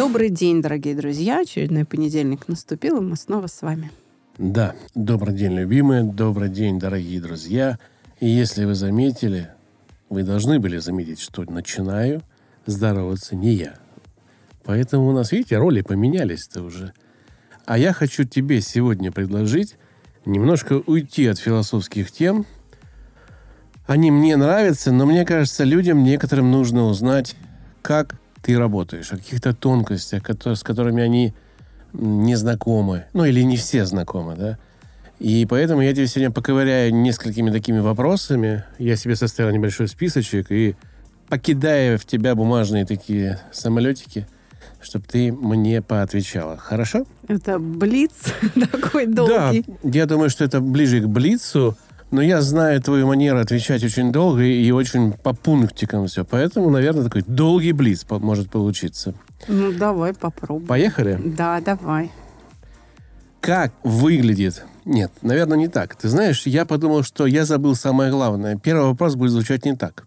Добрый день, дорогие друзья. Очередной понедельник наступил, и мы снова с вами. Да, добрый день, любимые, добрый день, дорогие друзья. И если вы заметили, вы должны были заметить, что начинаю здороваться не я. Поэтому у нас, видите, роли поменялись-то уже. А я хочу тебе сегодня предложить немножко уйти от философских тем. Они мне нравятся, но мне кажется, людям некоторым нужно узнать, как ты работаешь, о каких-то тонкостях, с которыми они не знакомы. Ну, или не все знакомы, да. И поэтому я тебе сегодня поковыряю несколькими такими вопросами. Я себе составил небольшой списочек и покидая в тебя бумажные такие самолетики, чтобы ты мне поотвечала. Хорошо? Это блиц такой долгий. Да, я думаю, что это ближе к блицу. Но я знаю твою манеру отвечать очень долго и очень по пунктикам все. Поэтому, наверное, такой долгий блиц может получиться. Ну, давай попробуем. Поехали? Да, давай. Как выглядит... Нет, наверное, не так. Ты знаешь, я подумал, что я забыл самое главное. Первый вопрос будет звучать не так.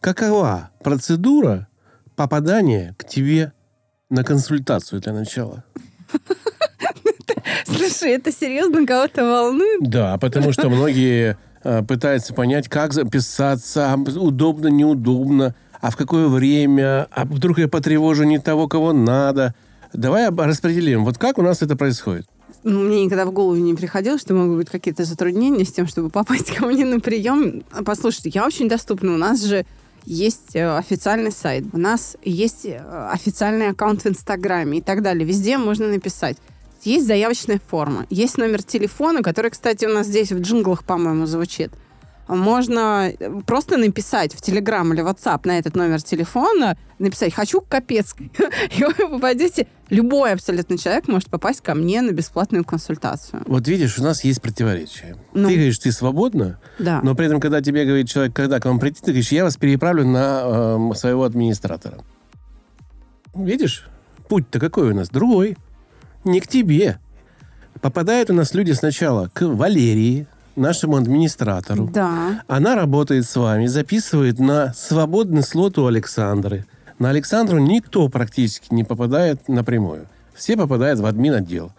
Какова процедура попадания к тебе на консультацию для начала? Слушай, это серьезно кого-то волнует? Да, потому что многие э, пытаются понять, как записаться, удобно, неудобно, а в какое время, а вдруг я потревожу не того, кого надо. Давай распределим. Вот как у нас это происходит? Ну, мне никогда в голову не приходило, что могут быть какие-то затруднения с тем, чтобы попасть ко мне на прием. Послушайте, я очень доступна. У нас же есть э, официальный сайт, у нас есть э, официальный аккаунт в Инстаграме и так далее. Везде можно написать. Есть заявочная форма, есть номер телефона, который, кстати, у нас здесь в джинглах, по-моему, звучит. Можно э, просто написать в Телеграм или WhatsApp на этот номер телефона, написать «хочу капец», и вы попадете... Любой абсолютно человек может попасть ко мне на бесплатную консультацию. Вот видишь, у нас есть противоречие. Ну, ты говоришь, ты свободна, да. но при этом, когда тебе говорит человек, когда к вам прийти, ты говоришь, я вас переправлю на э, своего администратора. Видишь, путь-то какой у нас? Другой не к тебе. Попадают у нас люди сначала к Валерии, нашему администратору. Да. Она работает с вами, записывает на свободный слот у Александры. На Александру никто практически не попадает напрямую. Все попадают в админ-отдел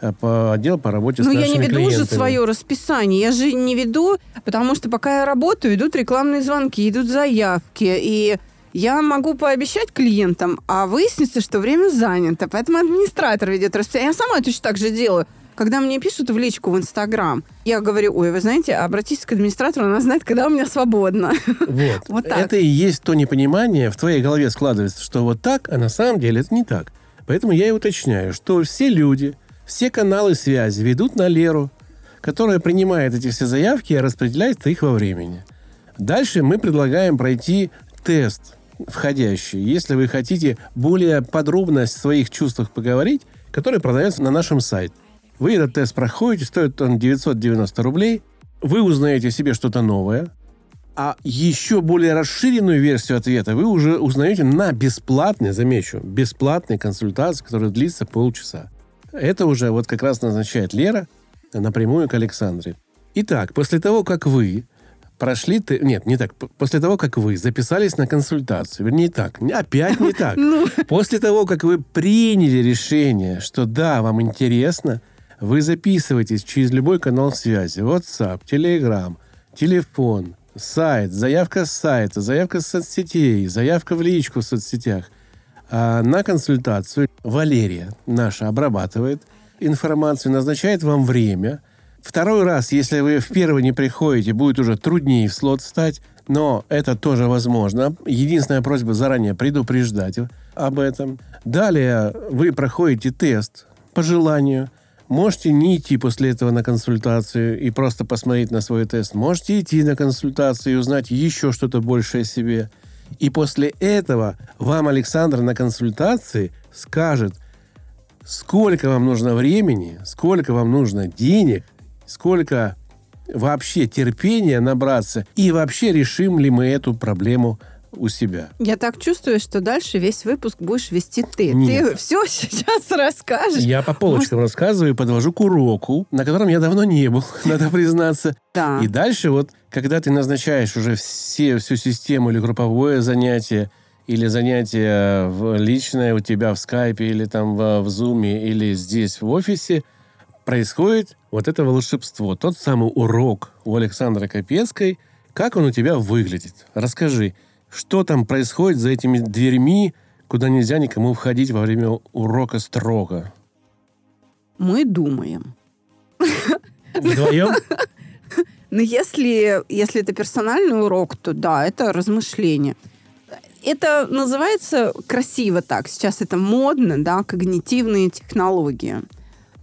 э, по отдел по работе ну, с нашими я не веду клиентами. уже свое расписание. Я же не веду, потому что пока я работаю, идут рекламные звонки, идут заявки. И я могу пообещать клиентам, а выяснится, что время занято. Поэтому администратор ведет расписание. Я сама точно так же делаю. Когда мне пишут в личку в Инстаграм, я говорю, ой, вы знаете, обратитесь к администратору, она знает, когда у меня свободно. Вот. вот так. Это и есть то непонимание, в твоей голове складывается, что вот так, а на самом деле это не так. Поэтому я и уточняю, что все люди, все каналы связи ведут на Леру, которая принимает эти все заявки и распределяет их во времени. Дальше мы предлагаем пройти тест входящий. Если вы хотите более подробно о своих чувствах поговорить, который продается на нашем сайте. Вы этот тест проходите, стоит он 990 рублей. Вы узнаете себе что-то новое, а еще более расширенную версию ответа вы уже узнаете на бесплатной, замечу, бесплатной консультации, которая длится полчаса. Это уже вот как раз назначает Лера напрямую к Александре. Итак, после того, как вы прошли... Ты... Нет, не так. После того, как вы записались на консультацию, вернее так, опять не так. Ну. После того, как вы приняли решение, что да, вам интересно, вы записываетесь через любой канал связи. WhatsApp, Telegram, телефон, сайт, заявка с сайта, заявка с соцсетей, заявка в личку в соцсетях. А на консультацию Валерия наша обрабатывает информацию, назначает вам время. Второй раз, если вы в первый не приходите, будет уже труднее в слот встать, но это тоже возможно. Единственная просьба заранее предупреждать об этом. Далее вы проходите тест по желанию – Можете не идти после этого на консультацию и просто посмотреть на свой тест. Можете идти на консультацию и узнать еще что-то большее о себе. И после этого вам Александр на консультации скажет, сколько вам нужно времени, сколько вам нужно денег, сколько вообще терпения набраться, и вообще решим ли мы эту проблему у себя. Я так чувствую, что дальше весь выпуск будешь вести ты. Нет. Ты все сейчас расскажешь. Я по полочкам Может... рассказываю и подвожу к уроку, на котором я давно не был, надо признаться. Да. И дальше вот, когда ты назначаешь уже все, всю систему или групповое занятие, или занятие в личное у тебя в скайпе, или там в, в зуме, или здесь в офисе, происходит вот это волшебство. Тот самый урок у Александры Капецкой, как он у тебя выглядит. Расскажи, что там происходит за этими дверьми, куда нельзя никому входить во время урока строго? Мы думаем. Вдвоем? Но если, если это персональный урок, то да, это размышление. Это называется красиво так. Сейчас это модно, да, когнитивные технологии.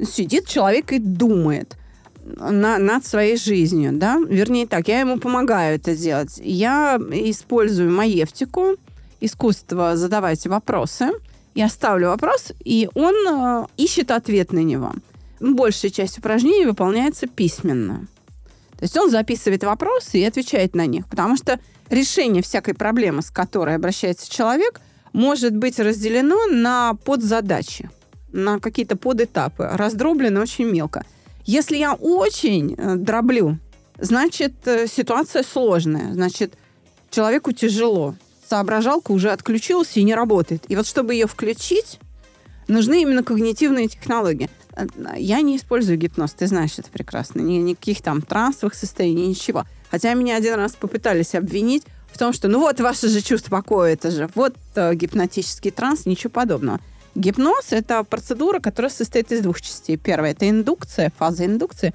Сидит человек и думает – на, над своей жизнью, да, вернее так, я ему помогаю это делать. Я использую маевтику, искусство задавать вопросы, я ставлю вопрос, и он э, ищет ответ на него. Большая часть упражнений выполняется письменно. То есть он записывает вопросы и отвечает на них, потому что решение всякой проблемы, с которой обращается человек, может быть разделено на подзадачи, на какие-то подэтапы, раздроблено очень мелко. Если я очень э, дроблю, значит, э, ситуация сложная, значит, человеку тяжело. Соображалка уже отключилась и не работает. И вот чтобы ее включить, нужны именно когнитивные технологии. Э, я не использую гипноз, ты знаешь это прекрасно. Ни, никаких там трансовых состояний, ничего. Хотя меня один раз попытались обвинить в том, что ну вот ваше же чувство покоя, это же вот э, гипнотический транс, ничего подобного. Гипноз – это процедура, которая состоит из двух частей. Первая – это индукция, фаза индукции,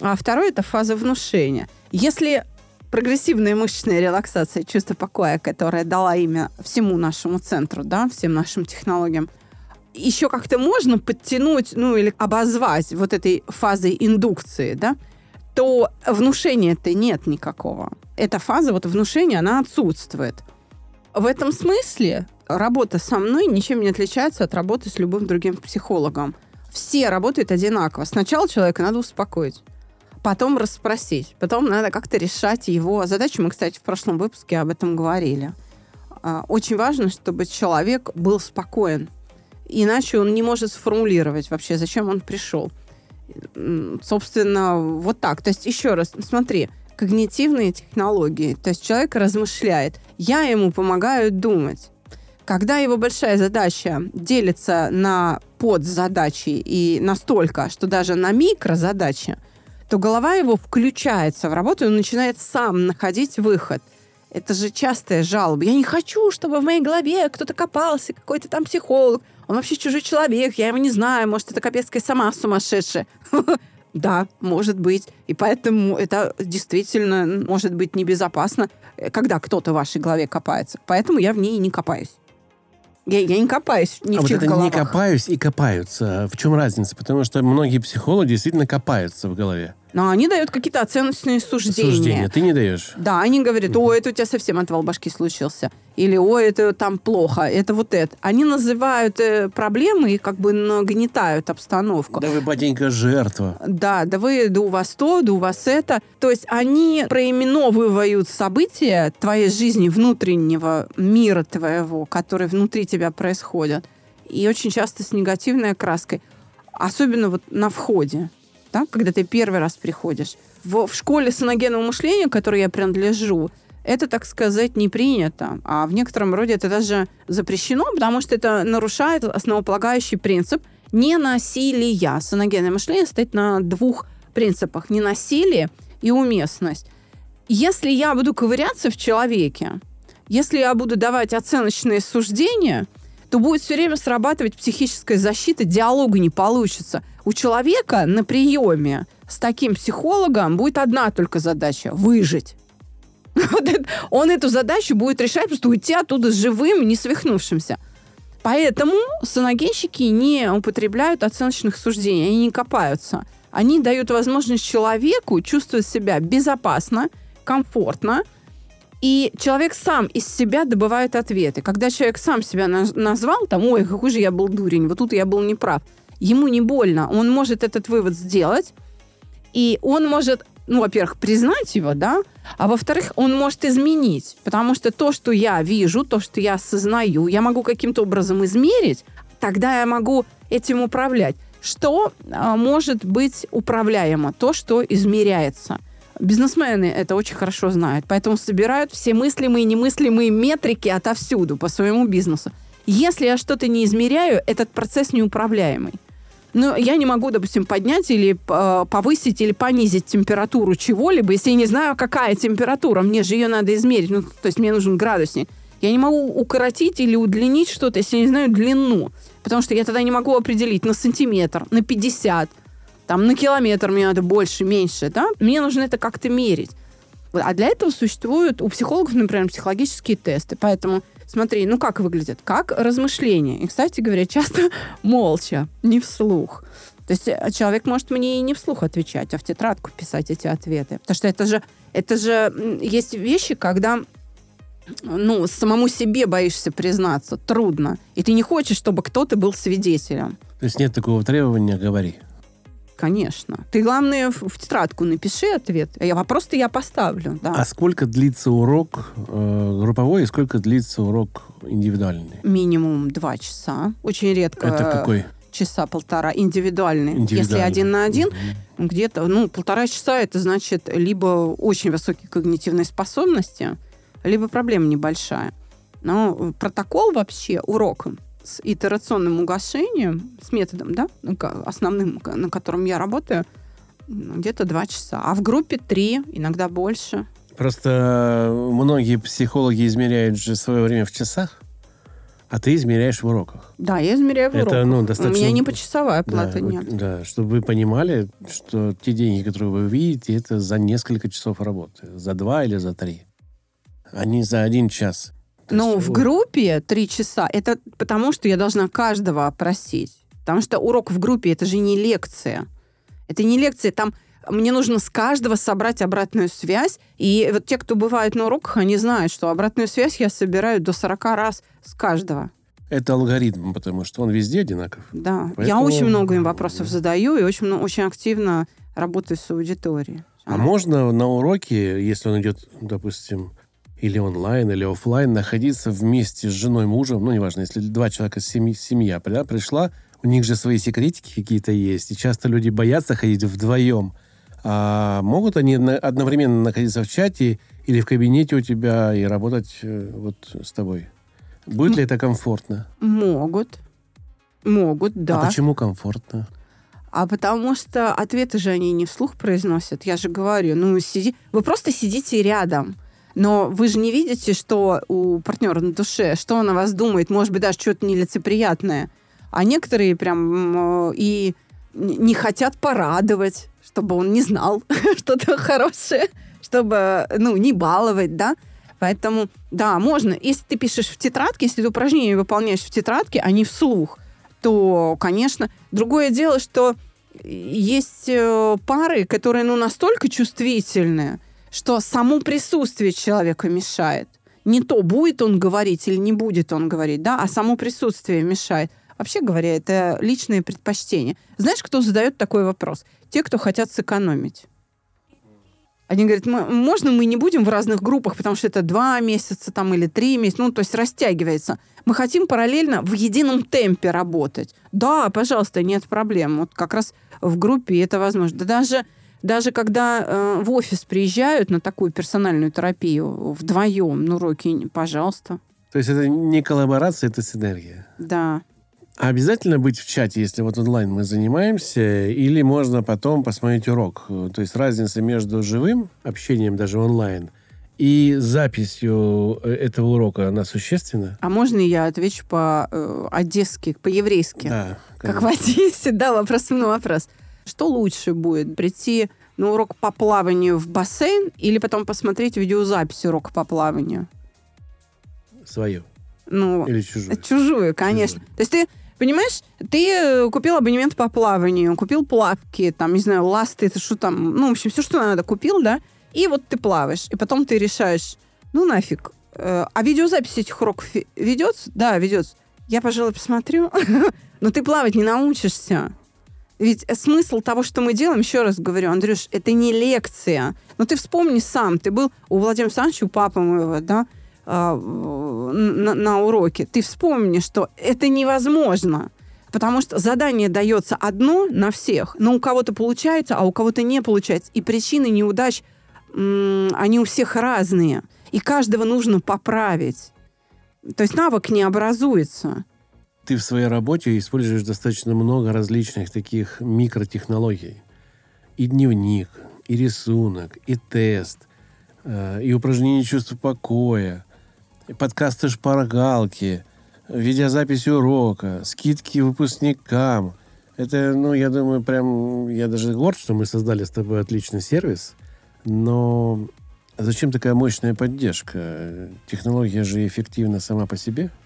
а второе – это фаза внушения. Если прогрессивная мышечная релаксация, чувство покоя, которая дала имя всему нашему центру, да, всем нашим технологиям, еще как-то можно подтянуть, ну, или обозвать вот этой фазой индукции, да, то внушения-то нет никакого. Эта фаза вот внушения, она отсутствует. В этом смысле работа со мной ничем не отличается от работы с любым другим психологом. Все работают одинаково. Сначала человека надо успокоить, потом расспросить, потом надо как-то решать его задачу. Мы, кстати, в прошлом выпуске об этом говорили. А, очень важно, чтобы человек был спокоен. Иначе он не может сформулировать вообще, зачем он пришел. Собственно, вот так. То есть, еще раз, смотри, когнитивные технологии. То есть человек размышляет. Я ему помогаю думать. Когда его большая задача делится на подзадачи и настолько, что даже на микрозадачи, то голова его включается в работу и он начинает сам находить выход. Это же частая жалоба. Я не хочу, чтобы в моей голове кто-то копался, какой-то там психолог. Он вообще чужой человек, я его не знаю. Может, это Капецкая сама сумасшедшая. Да, может быть. И поэтому это действительно может быть небезопасно, когда кто-то в вашей голове копается. Поэтому я в ней не копаюсь. Я, я не копаюсь ни а в вот чьих это головах. не копаюсь и копаются. В чем разница? Потому что многие психологи действительно копаются в голове. Но они дают какие-то оценочные суждения. Суждения. Ты не даешь. Да, они говорят, о, это у тебя совсем отвал башки случился. Или, о, это там плохо, это вот это. Они называют э, проблемы и как бы нагнетают обстановку. Да вы, батенька, жертва. Да, да вы, да у вас то, да у вас это. То есть они проименовывают события твоей жизни, внутреннего мира твоего, который внутри тебя происходит. И очень часто с негативной окраской. Особенно вот на входе да, когда ты первый раз приходишь. В, в школе саногенного мышления, к которой я принадлежу, это, так сказать, не принято. А в некотором роде это даже запрещено, потому что это нарушает основополагающий принцип ненасилия. Саногенное мышление стоит на двух принципах. Ненасилие и уместность. Если я буду ковыряться в человеке, если я буду давать оценочные суждения, то будет все время срабатывать психическая защита, диалога не получится. У человека на приеме с таким психологом будет одна только задача – выжить. Он эту задачу будет решать, просто уйти оттуда живым, не свихнувшимся. Поэтому саногенщики не употребляют оценочных суждений, они не копаются. Они дают возможность человеку чувствовать себя безопасно, комфортно – и человек сам из себя добывает ответы. Когда человек сам себя назвал, там, ой, какой же я был дурень, вот тут я был неправ. ему не больно, он может этот вывод сделать, и он может, ну, во-первых, признать его, да, а во-вторых, он может изменить, потому что то, что я вижу, то, что я осознаю, я могу каким-то образом измерить, тогда я могу этим управлять. Что а, может быть управляемо? То, что измеряется. Бизнесмены это очень хорошо знают, поэтому собирают все мыслимые и немыслимые метрики отовсюду по своему бизнесу. Если я что-то не измеряю, этот процесс неуправляемый. Но я не могу, допустим, поднять или э, повысить или понизить температуру чего-либо, если я не знаю, какая температура. Мне же ее надо измерить. Ну, то есть мне нужен градусник. Я не могу укоротить или удлинить что-то, если я не знаю длину. Потому что я тогда не могу определить на сантиметр, на 50, там, на километр мне надо больше, меньше. Да? Мне нужно это как-то мерить. А для этого существуют у психологов, например, психологические тесты. Поэтому Смотри, ну как выглядит? Как размышление. И, кстати говоря, часто молча, не вслух. То есть э, человек может мне и не вслух отвечать, а в тетрадку писать эти ответы. Потому что это же, это же есть вещи, когда ну, самому себе боишься признаться, трудно. И ты не хочешь, чтобы кто-то был свидетелем. То есть нет такого требования «говори». Конечно. Ты, главное, в, в тетрадку напиши ответ. Я вопрос-то я поставлю. Да. А сколько длится урок э, групповой и сколько длится урок индивидуальный? Минимум два часа. Очень редко. Это какой? Часа полтора. Индивидуальный. индивидуальный. Если один на один, угу. где-то, ну, полтора часа это значит либо очень высокие когнитивные способности, либо проблема небольшая. Но протокол вообще урока с итерационным угошением, с методом, да, основным, на котором я работаю, где-то два часа. А в группе три, иногда больше. Просто многие психологи измеряют же свое время в часах, а ты измеряешь в уроках. Да, я измеряю в это, уроках. Ну, достаточно... У меня не почасовая плата, да, нет. Да, чтобы вы понимали, что те деньги, которые вы видите, это за несколько часов работы. За два или за три. А не за один час. Ну, в группе три часа, это потому, что я должна каждого опросить. Потому что урок в группе это же не лекция. Это не лекция, там мне нужно с каждого собрать обратную связь. И вот те, кто бывает на уроках, они знают, что обратную связь я собираю до 40 раз с каждого. Это алгоритм, потому что он везде одинаков. Да. Поэтому... Я очень много им вопросов задаю и очень, очень активно работаю с аудиторией. А можно на уроке, если он идет, допустим, или онлайн, или офлайн, находиться вместе с женой, мужем, ну, неважно, если два человека, семья да, пришла, у них же свои секретики какие-то есть, и часто люди боятся ходить вдвоем. А могут они одновременно находиться в чате или в кабинете у тебя и работать э, вот с тобой? Будет ли это комфортно? Могут. Могут, да. А почему комфортно? А потому что ответы же они не вслух произносят. Я же говорю, ну, сиди... Вы просто сидите рядом. Но вы же не видите, что у партнера на душе, что он о вас думает, может быть, даже что-то нелицеприятное. А некоторые прям и не хотят порадовать, чтобы он не знал что-то хорошее, чтобы, ну, не баловать, да. Поэтому, да, можно. Если ты пишешь в тетрадке, если ты упражнения выполняешь в тетрадке, а не вслух, то, конечно, другое дело, что есть э, пары, которые, ну, настолько чувствительные, что само присутствие человека мешает. Не то, будет он говорить или не будет он говорить, да, а само присутствие мешает. Вообще говоря, это личные предпочтения. Знаешь, кто задает такой вопрос? Те, кто хотят сэкономить. Они говорят, можно мы не будем в разных группах, потому что это два месяца там или три месяца, ну, то есть растягивается. Мы хотим параллельно в едином темпе работать. Да, пожалуйста, нет проблем. Вот как раз в группе это возможно. Да даже даже когда э, в офис приезжают на такую персональную терапию вдвоем, ну, руки, пожалуйста. То есть это не коллаборация, это синергия. Да. А обязательно быть в чате, если вот онлайн мы занимаемся, или можно потом посмотреть урок? То есть разница между живым общением даже онлайн и записью э, этого урока, она существенна? А можно я отвечу по-одесски, э, по-еврейски? Да. Конечно. Как в Одессе, да, вопрос на вопрос. Что лучше будет? Прийти на урок по плаванию в бассейн или потом посмотреть видеозапись урока по плаванию? Свою. Ну, или чужую? Чужую, конечно. Чужую. То есть ты Понимаешь, ты э, купил абонемент по плаванию, купил плавки, там, не знаю, ласты, это что там, ну, в общем, все, что надо, купил, да, и вот ты плаваешь, и потом ты решаешь, ну, нафиг, э, а видеозапись этих уроков ведется? Да, ведется. я, пожалуй, посмотрю. Но ты плавать не научишься. Ведь смысл того, что мы делаем, еще раз говорю, Андрюш, это не лекция. Но ты вспомни сам, ты был у Владимира Александровича, у папы моего, да, а, на, на уроке. Ты вспомни, что это невозможно. Потому что задание дается одно на всех, но у кого-то получается, а у кого-то не получается. И причины неудач, они у всех разные. И каждого нужно поправить. То есть навык не образуется ты в своей работе используешь достаточно много различных таких микротехнологий. И дневник, и рисунок, и тест, э, и упражнение чувства покоя, и подкасты шпаргалки, видеозапись урока, скидки выпускникам. Это, ну, я думаю, прям... Я даже горд, что мы создали с тобой отличный сервис. Но зачем такая мощная поддержка? Технология же эффективна сама по себе –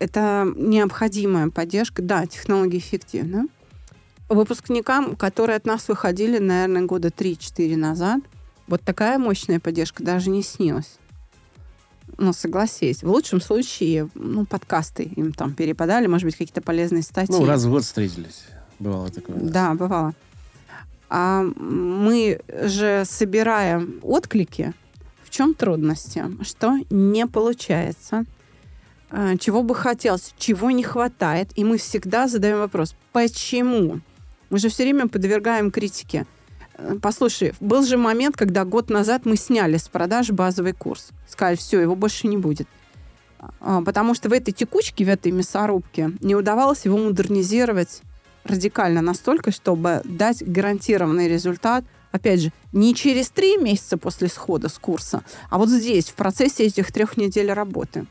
это необходимая поддержка. Да, технологии эффективны. Выпускникам, которые от нас выходили, наверное, года 3-4 назад, вот такая мощная поддержка даже не снилась. Ну, согласись. В лучшем случае, ну, подкасты им там перепадали, может быть, какие-то полезные статьи. Ну, раз в год встретились. Бывало такое. Да, бывало. А мы же собираем отклики. В чем трудности? Что не получается – чего бы хотелось, чего не хватает. И мы всегда задаем вопрос, почему? Мы же все время подвергаем критике. Э, послушай, был же момент, когда год назад мы сняли с продаж базовый курс. Сказали, все, его больше не будет. А, потому что в этой текучке, в этой мясорубке не удавалось его модернизировать радикально настолько, чтобы дать гарантированный результат, опять же, не через три месяца после схода с курса, а вот здесь, в процессе этих трех недель работы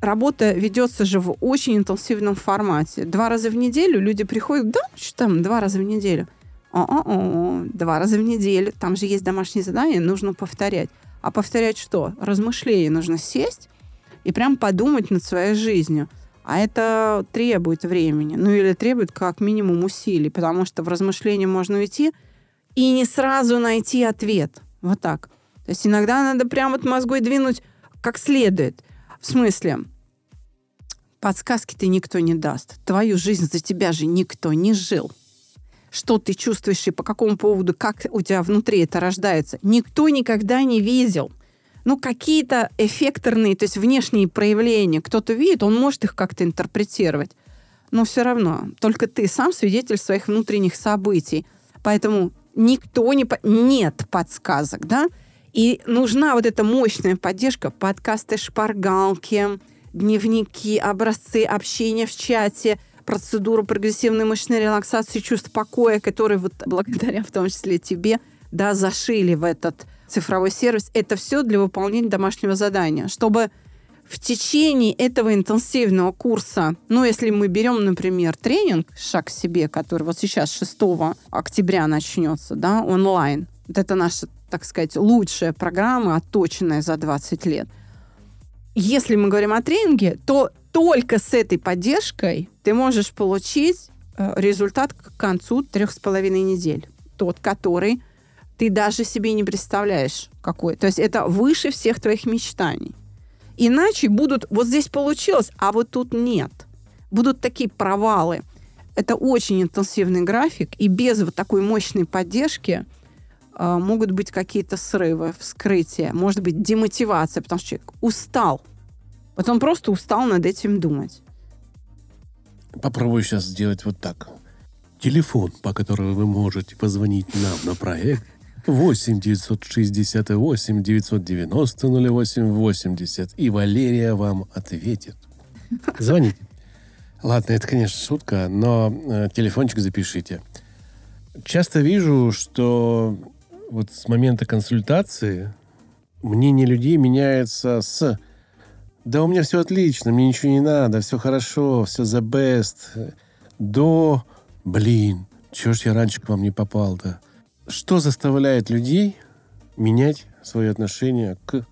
работа ведется же в очень интенсивном формате. Два раза в неделю люди приходят, да, что там, два раза в неделю. О-о-о, два раза в неделю. Там же есть домашние задания, нужно повторять. А повторять что? Размышления нужно сесть и прям подумать над своей жизнью. А это требует времени. Ну или требует как минимум усилий, потому что в размышления можно уйти и не сразу найти ответ. Вот так. То есть иногда надо прям вот мозгой двинуть как следует. В смысле, подсказки-то никто не даст. Твою жизнь за тебя же никто не жил. Что ты чувствуешь и по какому поводу, как у тебя внутри это рождается, никто никогда не видел. Ну, какие-то эффекторные, то есть внешние проявления кто-то видит, он может их как-то интерпретировать. Но все равно, только ты сам свидетель своих внутренних событий. Поэтому никто не... Нет подсказок, да? И нужна вот эта мощная поддержка, подкасты «Шпаргалки», дневники, образцы общения в чате, процедуру прогрессивной мышечной релаксации чувств покоя, которые вот благодаря в том числе тебе, да, зашили в этот цифровой сервис. Это все для выполнения домашнего задания, чтобы в течение этого интенсивного курса, ну, если мы берем, например, тренинг «Шаг к себе», который вот сейчас 6 октября начнется, да, онлайн, вот это наша так сказать, лучшая программа, отточенная за 20 лет. Если мы говорим о тренинге, то только с этой поддержкой ты можешь получить э, результат к концу трех с половиной недель. Тот, который ты даже себе не представляешь какой. То есть это выше всех твоих мечтаний. Иначе будут, вот здесь получилось, а вот тут нет. Будут такие провалы. Это очень интенсивный график, и без вот такой мощной поддержки – могут быть какие-то срывы, вскрытия, может быть демотивация, потому что человек устал. Вот он просто устал над этим думать. Попробую сейчас сделать вот так. Телефон, по которому вы можете позвонить нам на проект 8 968 990 08 80. И Валерия вам ответит. Звоните. Ладно, это, конечно, шутка, но э, телефончик запишите. Часто вижу, что вот с момента консультации мнение людей меняется с «да у меня все отлично, мне ничего не надо, все хорошо, все the best», до «блин, чего ж я раньше к вам не попал-то?» Что заставляет людей менять свое отношение к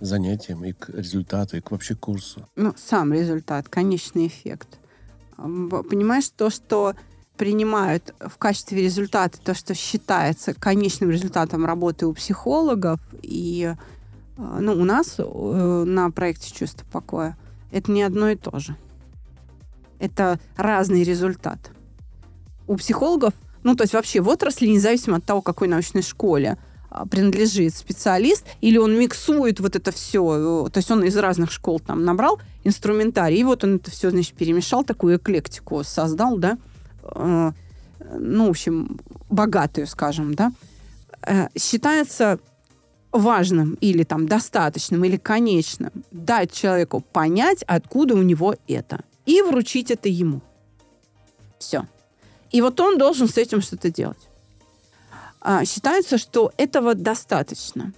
занятиям и к результату, и к вообще курсу? Ну, сам результат, конечный эффект. Понимаешь, то, что принимают в качестве результата то, что считается конечным результатом работы у психологов. И э, ну, у нас э, на проекте «Чувство покоя» это не одно и то же. Это разный результат. У психологов, ну, то есть вообще в отрасли, независимо от того, какой научной школе а, принадлежит специалист, или он миксует вот это все, э, то есть он из разных школ там набрал инструментарий, и вот он это все, значит, перемешал, такую эклектику создал, да, э, ну, в общем, богатую, скажем, да, э, считается важным или там достаточным или конечным дать человеку понять, откуда у него это, и вручить это ему. Все. И вот он должен с этим что-то делать. А, считается, что этого достаточно.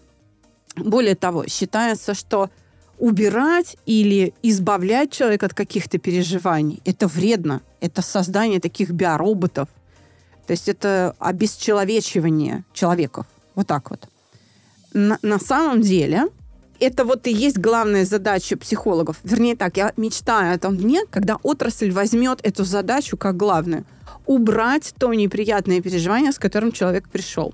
Более того, считается, что убирать или избавлять человека от каких-то переживаний – это вредно. Это создание таких биороботов. То есть это обесчеловечивание человеков. Вот так вот на, на самом деле это вот и есть главная задача психологов. Вернее так, я мечтаю о том дне, когда отрасль возьмет эту задачу как главную. Убрать то неприятное переживание, с которым человек пришел.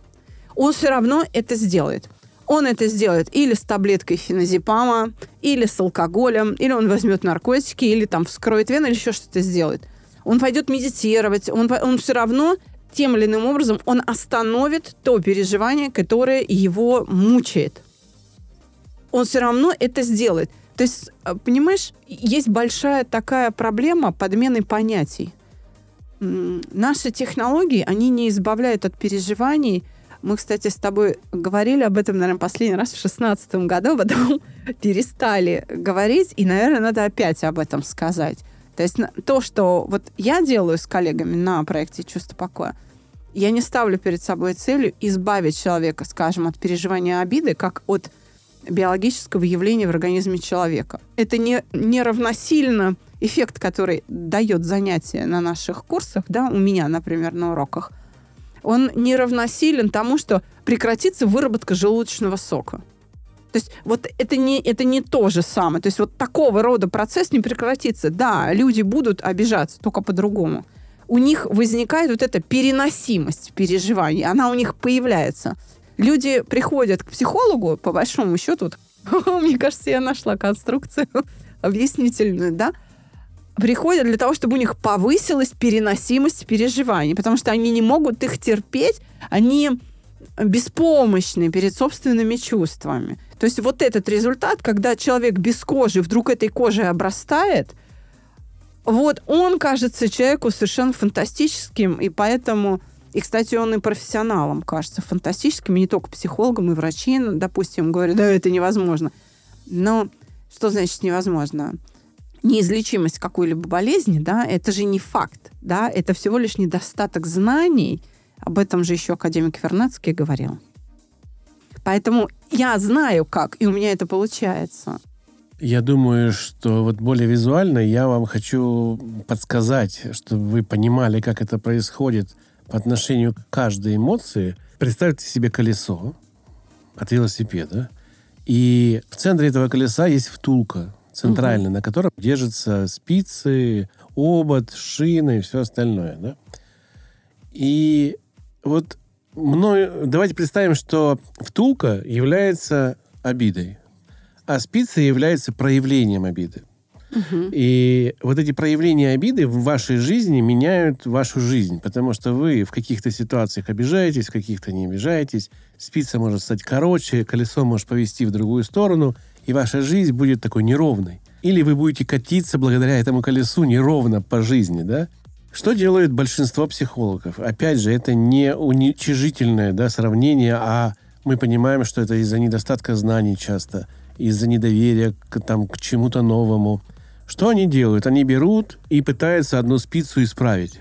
Он все равно это сделает. Он это сделает или с таблеткой феназепама, или с алкоголем, или он возьмет наркотики, или там вскроет вену, или еще что-то сделает. Он пойдет медитировать, он, он все равно тем или иным образом он остановит то переживание, которое его мучает. Он все равно это сделает. То есть, э, понимаешь, есть большая такая проблема подмены понятий. Наши технологии, они не избавляют от переживаний. Мы, кстати, с тобой говорили об этом, наверное, последний раз в шестнадцатом году, потом перестали говорить, и, наверное, надо опять об этом сказать. То есть то, что вот я делаю с коллегами на проекте «Чувство покоя», я не ставлю перед собой целью избавить человека, скажем, от переживания обиды, как от биологического явления в организме человека. Это не, не равносильно эффект, который дает занятие на наших курсах, да, у меня, например, на уроках, он не равносилен тому, что прекратится выработка желудочного сока. То есть вот это не, это не то же самое. То есть вот такого рода процесс не прекратится. Да, люди будут обижаться, только по-другому у них возникает вот эта переносимость переживаний, она у них появляется. Люди приходят к психологу, по большому счету, мне кажется, я нашла конструкцию объяснительную, да, приходят для того, чтобы у них повысилась переносимость переживаний, потому что они не могут их терпеть, они беспомощны перед собственными чувствами. То есть вот этот результат, когда человек без кожи вдруг этой кожей обрастает – вот он кажется человеку совершенно фантастическим, и поэтому... И, кстати, он и профессионалом кажется фантастическим, и не только психологом, и врачи, ну, допустим, говорят, да, это невозможно. Но что значит невозможно? Неизлечимость какой-либо болезни, да, это же не факт, да, это всего лишь недостаток знаний. Об этом же еще академик Вернадский говорил. Поэтому я знаю как, и у меня это получается. Я думаю, что вот более визуально я вам хочу подсказать, чтобы вы понимали, как это происходит по отношению к каждой эмоции. Представьте себе колесо от велосипеда, и в центре этого колеса есть втулка центральная, угу. на котором держатся спицы, обод, шины и все остальное. Да? И вот мною, давайте представим, что втулка является обидой а спицы являются проявлением обиды. Угу. И вот эти проявления обиды в вашей жизни меняют вашу жизнь, потому что вы в каких-то ситуациях обижаетесь, в каких-то не обижаетесь. Спица может стать короче, колесо может повести в другую сторону, и ваша жизнь будет такой неровной. Или вы будете катиться благодаря этому колесу неровно по жизни, да? Что делают большинство психологов? Опять же, это не уничижительное да, сравнение, а мы понимаем, что это из-за недостатка знаний часто – из-за недоверия к, там, к чему-то новому. Что они делают? Они берут и пытаются одну спицу исправить.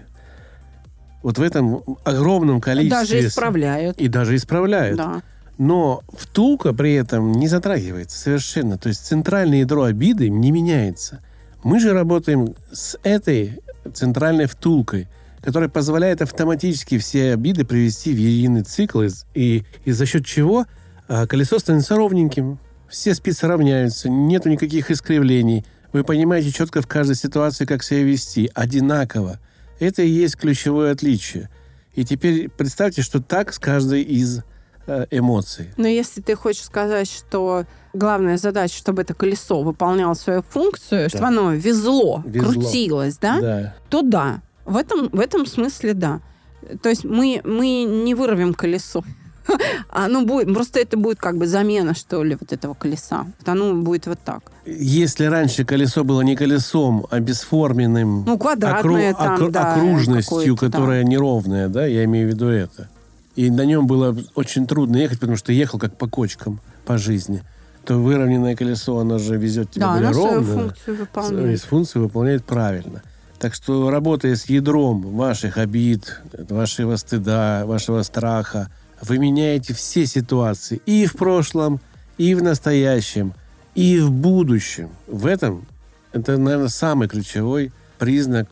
Вот в этом огромном количестве... Даже исправляют. И даже исправляют. Да. Но втулка при этом не затрагивается совершенно. То есть центральное ядро обиды не меняется. Мы же работаем с этой центральной втулкой, которая позволяет автоматически все обиды привести в единый цикл, и, и за счет чего а, колесо становится ровненьким, все спицы равняются, нету никаких искривлений. Вы понимаете четко в каждой ситуации, как себя вести. Одинаково. Это и есть ключевое отличие. И теперь представьте, что так с каждой из эмоций. Но если ты хочешь сказать, что главная задача, чтобы это колесо выполняло свою функцию, да. чтобы оно везло, везло, крутилось, да? да, то да. В этом, в этом смысле да. То есть мы, мы не вырвем колесо. Оно будет, просто это будет как бы замена, что ли, вот этого колеса. Вот оно будет вот так. Если раньше колесо было не колесом, а бесформенным, ну, квадратное окру, там, окру, да, окружностью, которая да. неровная, да, я имею в виду это. И на нем было очень трудно ехать, потому что ехал как по кочкам по жизни то выровненное колесо, оно же везет тебя да, более оно ровно. свою функцию выполняет. Функцию выполняет правильно. Так что работая с ядром ваших обид, вашего стыда, вашего страха, вы меняете все ситуации и в прошлом, и в настоящем, и в будущем. В этом это, наверное, самый ключевой признак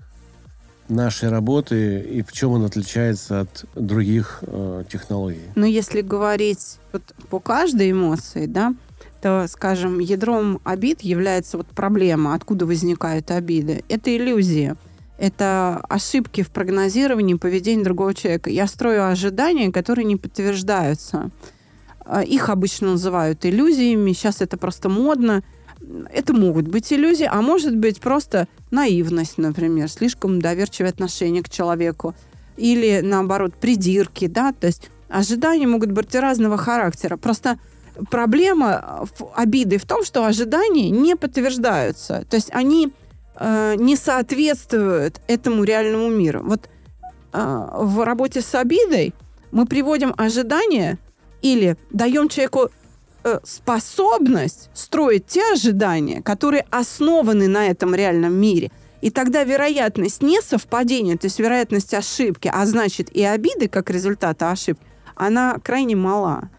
нашей работы и в чем он отличается от других э, технологий. Но если говорить вот по каждой эмоции, да, то, скажем, ядром обид является вот проблема, откуда возникают обиды. Это иллюзия. Это ошибки в прогнозировании поведения другого человека. Я строю ожидания, которые не подтверждаются. А, их обычно называют иллюзиями. Сейчас это просто модно. Это могут быть иллюзии, а может быть просто наивность, например, слишком доверчивое отношение к человеку. Или, наоборот, придирки, да, то есть ожидания могут быть разного характера. Просто проблема обиды в том, что ожидания не подтверждаются. То есть они э, не соответствуют этому реальному миру. Вот э, в работе с обидой мы приводим ожидания или даем человеку э, способность строить те ожидания, которые основаны на этом реальном мире. И тогда вероятность несовпадения, то есть вероятность ошибки, а значит и обиды как результата ошибки, она крайне мала.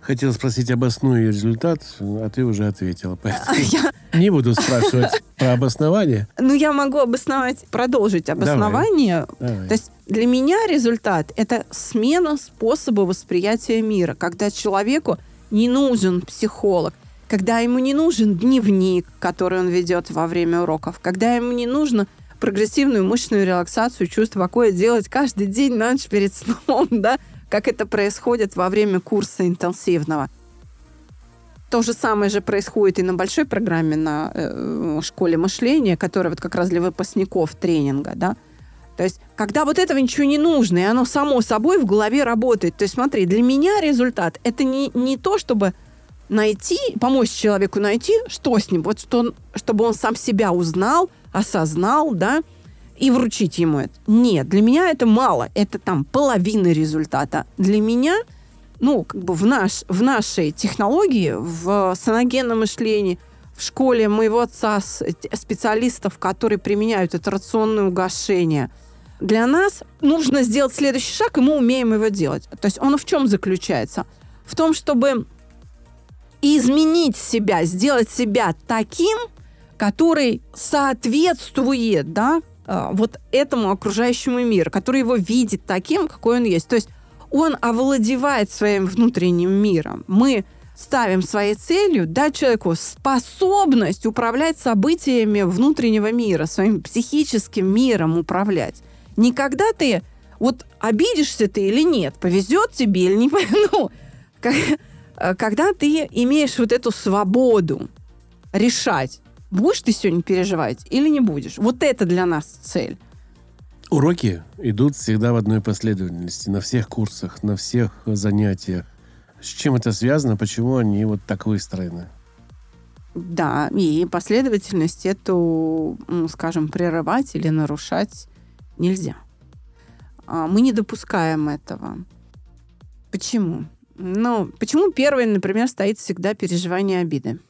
Хотел спросить обосную результат, а ты уже ответила. Поэтому я... не буду спрашивать про обоснование. Ну, я могу обосновать, продолжить обоснование. Давай. Давай. То есть для меня результат – это смена способа восприятия мира, когда человеку не нужен психолог, когда ему не нужен дневник, который он ведет во время уроков, когда ему не нужно прогрессивную мышечную релаксацию, чувство покоя делать каждый день на ночь перед сном, да, как это происходит во время курса интенсивного. То же самое же происходит и на большой программе на э, школе мышления, которая вот как раз для выпускников тренинга, да. То есть, когда вот этого ничего не нужно, и оно само собой в голове работает. То есть, смотри, для меня результат – это не, не то, чтобы найти, помочь человеку найти, что с ним, вот что он, чтобы он сам себя узнал, осознал, да, и вручить ему это. Нет, для меня это мало. Это там половина результата. Для меня, ну, как бы в, наш, в нашей технологии, в саногенном мышлении, в школе моего отца специалистов, которые применяют это рационное угошение, для нас нужно сделать следующий шаг, и мы умеем его делать. То есть он в чем заключается? В том, чтобы изменить себя, сделать себя таким, который соответствует да, а, вот этому окружающему миру, который его видит таким, какой он есть. То есть он овладевает своим внутренним миром. Мы ставим своей целью дать человеку способность управлять событиями внутреннего мира, своим психическим миром управлять. Никогда ты вот обидишься ты или нет, повезет тебе или не ну, когда ты имеешь вот эту свободу решать, будешь ты сегодня переживать или не будешь. Вот это для нас цель. Уроки идут всегда в одной последовательности, на всех курсах, на всех занятиях. С чем это связано? Почему они вот так выстроены? Да, и последовательность эту, скажем, прерывать или нарушать нельзя. А, мы не допускаем этого. Почему? Ну, почему первое, например, стоит всегда переживание обиды?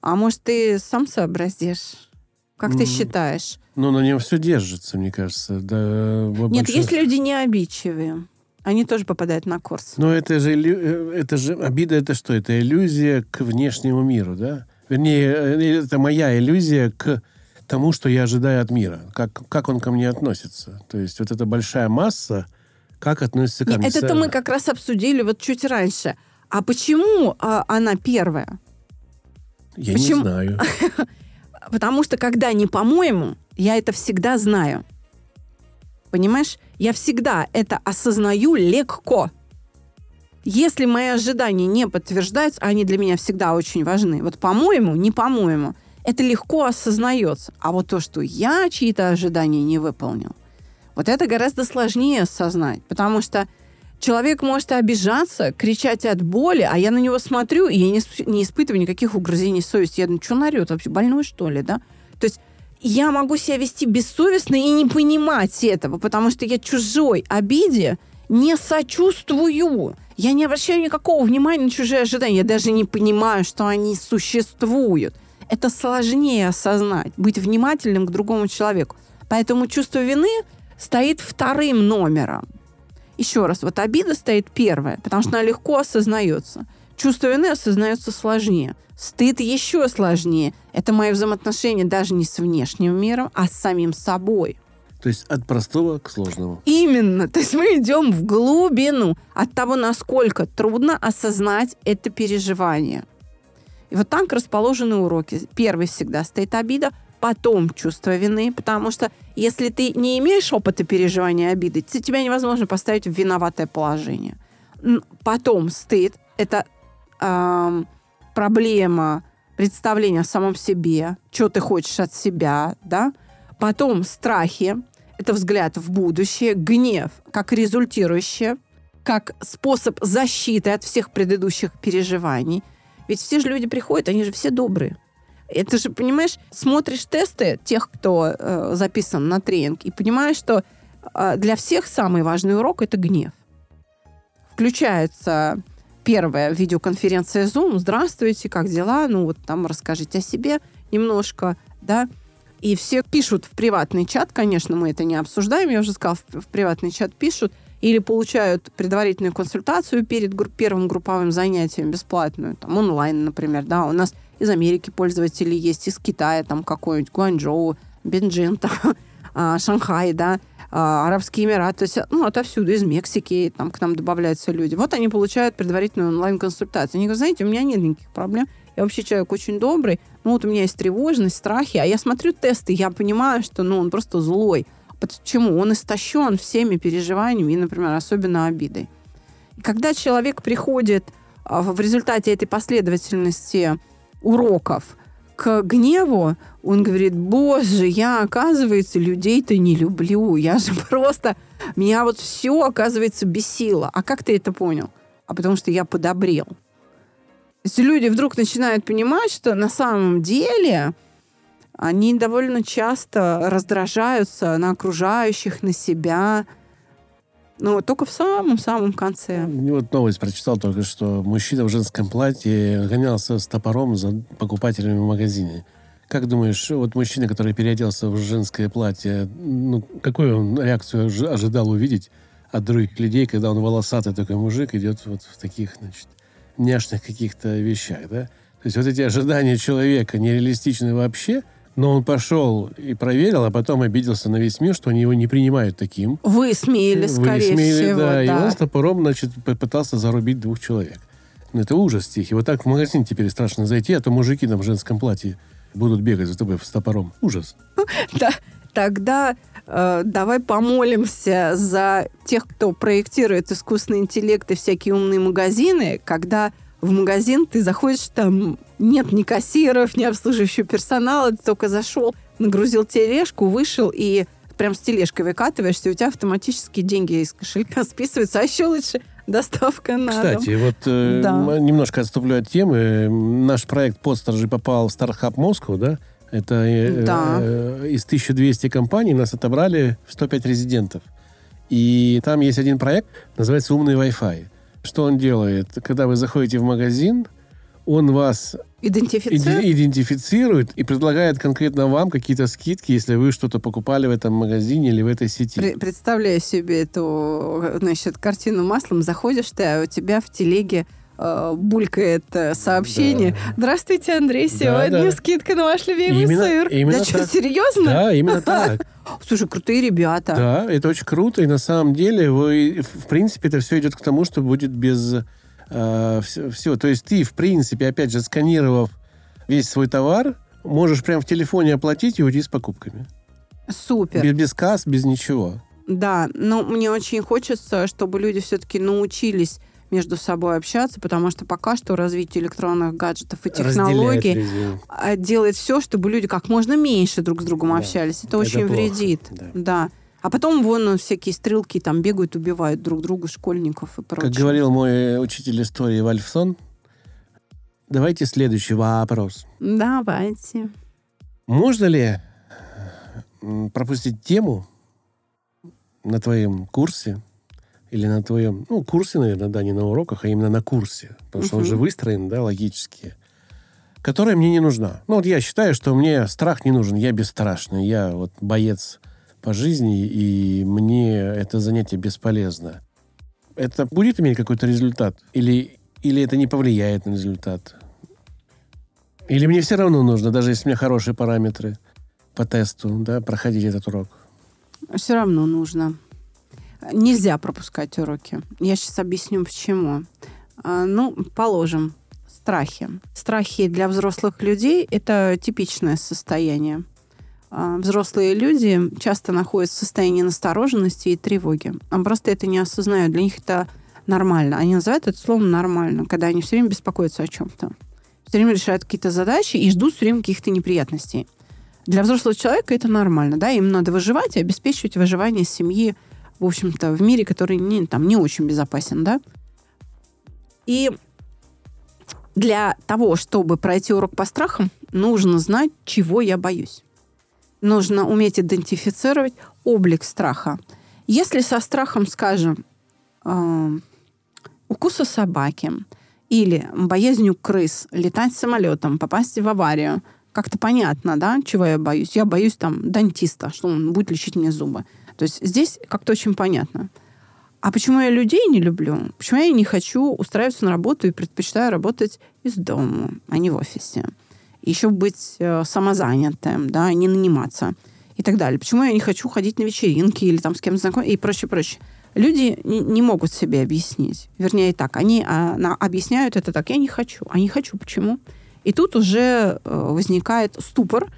А может, ты сам сообразишь? Как ты считаешь? Ну, на нем все держится, мне кажется. Да, Нет, большинстве... есть люди не обидчивые. Они тоже попадают на курс. Но это же, э, это же обида, это что? Это иллюзия к внешнему миру, да? Вернее, э, это моя иллюзия к тому, что я ожидаю от мира. Как, как он ко мне относится. То есть вот эта большая масса, как относится ко мне. Это-то мы как раз обсудили вот чуть раньше. А почему а, она первая? Я Почему? не знаю. Потому что когда не по-моему, я это всегда знаю. Понимаешь? Я всегда это осознаю легко. если мои ожидания не подтверждаются, они для меня всегда очень важны. Вот по-моему, не по-моему, это легко осознается. А вот то, что я чьи-то ожидания не выполнил, вот это гораздо сложнее осознать, потому что человек может обижаться, кричать от боли, а я на него смотрю, и я не, не испытываю никаких угрызений совести. Я думаю, что он орет вообще, больной что ли, да? То есть я могу себя вести бессовестно и не понимать этого, потому что я чужой обиде не сочувствую. Я не обращаю никакого внимания на чужие ожидания. Я даже не понимаю, что они существуют. Это сложнее осознать, быть внимательным к другому человеку. Поэтому чувство вины стоит вторым номером. Еще раз, вот обида стоит первая, потому что она легко осознается. Чувство вины осознается сложнее. Стыд еще сложнее. Это мои взаимоотношения даже не с внешним миром, а с самим собой. То есть от простого к сложному. Именно. То есть мы идем в глубину от того, насколько трудно осознать это переживание. И вот так расположены уроки. Первый всегда стоит обида, потом чувство вины, потому что если ты не имеешь опыта переживания обиды, тебя невозможно поставить в виноватое положение. Потом стыд – это э, проблема представления о самом себе, что ты хочешь от себя, да. Потом страхи – это взгляд в будущее, гнев как результирующее, как способ защиты от всех предыдущих переживаний. Ведь все же люди приходят, они же все добрые. Это же, понимаешь, смотришь тесты тех, кто э, записан на тренинг, и понимаешь, что э, для всех самый важный урок – это гнев. Включается первая видеоконференция Zoom. Здравствуйте, как дела? Ну, вот там расскажите о себе немножко, да. И все пишут в приватный чат, конечно, мы это не обсуждаем, я уже сказала, в, в приватный чат пишут, или получают предварительную консультацию перед гру- первым групповым занятием бесплатную, там онлайн, например, да, у нас из Америки пользователи есть, из Китая, там какой-нибудь Гуанчжоу, Бенджин, там, а, Шанхай, да, а, Арабские Эмираты, то есть, ну, отовсюду, из Мексики, там к нам добавляются люди. Вот они получают предварительную онлайн-консультацию. Они говорят, знаете, у меня нет никаких проблем, я вообще человек очень добрый, ну, вот у меня есть тревожность, страхи, а я смотрю тесты, я понимаю, что, ну, он просто злой. Почему? Он истощен всеми переживаниями например, особенно обидой. И когда человек приходит а, в результате этой последовательности уроков к гневу, он говорит, боже, я, оказывается, людей-то не люблю. Я же просто... Меня вот все, оказывается, бесило. А как ты это понял? А потому что я подобрел. Если люди вдруг начинают понимать, что на самом деле они довольно часто раздражаются на окружающих, на себя, ну, только в самом-самом конце. Вот новость прочитал только что. Мужчина в женском платье гонялся с топором за покупателями в магазине. Как думаешь, вот мужчина, который переоделся в женское платье, ну, какую он реакцию ожидал увидеть от других людей, когда он волосатый такой мужик идет вот в таких, значит, няшных каких-то вещах, да? То есть вот эти ожидания человека нереалистичны вообще – но он пошел и проверил, а потом обиделся на весь мир, что они его не принимают таким. Высмеяли, скорее Высмеяли, всего, да. да. И он с топором, значит, попытался зарубить двух человек. Ну, это ужас тихий. Вот так в магазин теперь страшно зайти, а то мужики там в женском платье будут бегать за тобой с топором. Ужас. Да. Тогда э, давай помолимся за тех, кто проектирует искусственный интеллект и всякие умные магазины, когда в магазин, ты заходишь, там нет ни кассиров, ни обслуживающего персонала, ты только зашел, нагрузил тележку, вышел и прям с тележкой выкатываешься, и у тебя автоматически деньги из кошелька списываются, а еще лучше доставка на Кстати, дом. вот э, да. немножко отступлю от темы. Наш проект «Подстер» же попал в StarHub Москву, да? Это э, да. э, из 1200 компаний нас отобрали в 105 резидентов. И там есть один проект, называется «Умный Wi-Fi». Что он делает? Когда вы заходите в магазин, он вас идентифицирует? идентифицирует и предлагает конкретно вам какие-то скидки, если вы что-то покупали в этом магазине или в этой сети. Представляю себе эту, значит, картину маслом. Заходишь ты, а у тебя в телеге э, булькает э, сообщение. Да. Здравствуйте, Андрей, сегодня да, да. скидка на ваш любимый именно, сыр. Именно да что, серьезно? Да, именно так. Слушай, крутые ребята. Да, это очень круто, и на самом деле вы, в принципе, это все идет к тому, что будет без э, всего. То есть ты, в принципе, опять же, сканировав весь свой товар, можешь прямо в телефоне оплатить и уйти с покупками. Супер. Без, без касс, без ничего. Да, но мне очень хочется, чтобы люди все-таки научились между собой общаться, потому что пока что развитие электронных гаджетов и технологий а, делает все, чтобы люди как можно меньше друг с другом да. общались. Это, Это очень плохо. вредит. Да. да. А потом вон всякие стрелки там бегают, убивают друг друга, школьников и прочее. Как говорил мой учитель истории Вальфсон, давайте следующий вопрос. Давайте. Можно ли пропустить тему на твоем курсе или на твоем, ну, курсе, наверное, да, не на уроках, а именно на курсе, потому что он же выстроен, да, логически, которая мне не нужна. Ну, вот я считаю, что мне страх не нужен, я бесстрашный, я вот боец по жизни, и мне это занятие бесполезно. Это будет иметь какой-то результат? Или, или это не повлияет на результат? Или мне все равно нужно, даже если у меня хорошие параметры по тесту, да, проходить этот урок? Все равно нужно. Нельзя пропускать уроки. Я сейчас объясню, почему. А, ну, положим, страхи. Страхи для взрослых людей – это типичное состояние. А, взрослые люди часто находятся в состоянии настороженности и тревоги. А просто это не осознают. Для них это нормально. Они называют это словом нормально, когда они все время беспокоятся о чем-то. Все время решают какие-то задачи и ждут все время каких-то неприятностей. Для взрослого человека это нормально, да, им надо выживать и обеспечивать выживание семьи, в общем-то, в мире, который не, там, не очень безопасен, да. И для того, чтобы пройти урок по страхам, нужно знать, чего я боюсь. Нужно уметь идентифицировать облик страха. Если со страхом, скажем, э, укуса собаки или боязнью крыс, летать самолетом, попасть в аварию – как-то понятно, да, чего я боюсь. Я боюсь там дантиста, что он будет лечить мне зубы. То есть здесь как-то очень понятно. А почему я людей не люблю? Почему я не хочу устраиваться на работу и предпочитаю работать из дома, а не в офисе? Еще быть э, самозанятым, да, не наниматься и так далее. Почему я не хочу ходить на вечеринки или там с кем-то знакомиться и прочее, прочее. Люди не, могут себе объяснить. Вернее, так, они а, объясняют это так. Я не хочу. А не хочу. Почему? И тут уже э, возникает ступор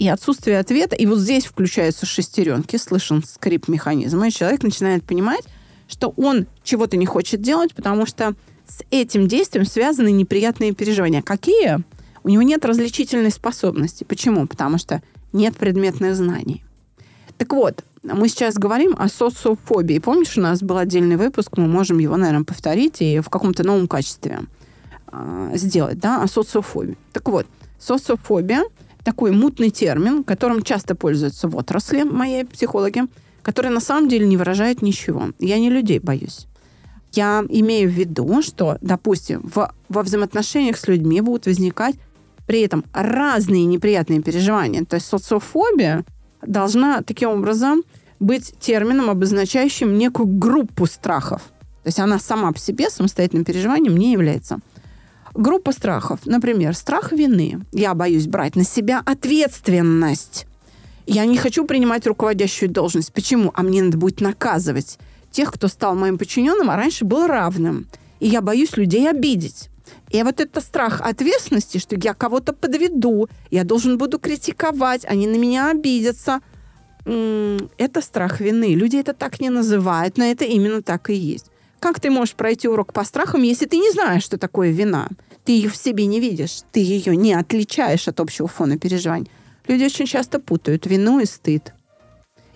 и отсутствие ответа. И вот здесь включаются шестеренки, слышен скрип механизма, и человек начинает понимать, что он чего-то не хочет делать, потому что с этим действием связаны неприятные переживания. Какие? У него нет различительной способности. Почему? Потому что нет предметных знаний. Так вот, мы сейчас говорим о социофобии. Помнишь, у нас был отдельный выпуск, мы можем его, наверное, повторить и в каком-то новом качестве. А, сделать, да, о социофобии. Так вот, социофобия – такой мутный термин, которым часто пользуются в отрасли моей психологи, который на самом деле не выражает ничего. Я не людей боюсь. Я имею в виду, что, допустим, в, во взаимоотношениях с людьми будут возникать при этом разные неприятные переживания. То есть социофобия должна таким образом быть термином, обозначающим некую группу страхов. То есть она сама по себе самостоятельным переживанием не является. Группа страхов. Например, страх вины. Я боюсь брать на себя ответственность. Я не хочу принимать руководящую должность. Почему? А мне надо будет наказывать тех, кто стал моим подчиненным, а раньше был равным. И я боюсь людей обидеть. И вот это страх ответственности, что я кого-то подведу, я должен буду критиковать, они на меня обидятся. Это страх вины. Люди это так не называют, но это именно так и есть. Как ты можешь пройти урок по страхам, если ты не знаешь, что такое вина? Ты ее в себе не видишь, ты ее не отличаешь от общего фона переживаний. Люди очень часто путают вину и стыд.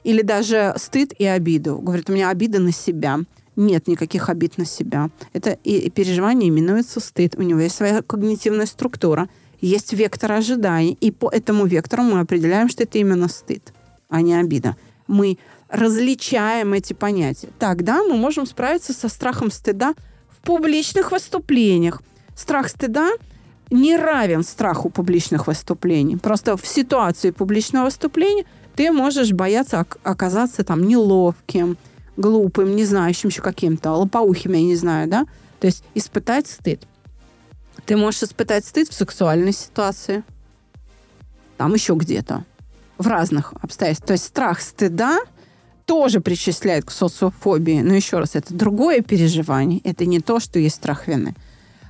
Или даже стыд и обиду. Говорят, у меня обида на себя. Нет никаких обид на себя. Это и переживание именуется стыд. У него есть своя когнитивная структура, есть вектор ожиданий. И по этому вектору мы определяем, что это именно стыд, а не обида. Мы различаем эти понятия. Тогда мы можем справиться со страхом стыда в публичных выступлениях. Страх стыда не равен страху публичных выступлений. Просто в ситуации публичного выступления ты можешь бояться оказаться там неловким, глупым, не знающим еще каким-то, лопоухим, я не знаю, да? То есть испытать стыд. Ты можешь испытать стыд в сексуальной ситуации, там еще где-то, в разных обстоятельствах. То есть страх стыда тоже причисляют к социофобии. Но еще раз, это другое переживание. Это не то, что есть страх вины.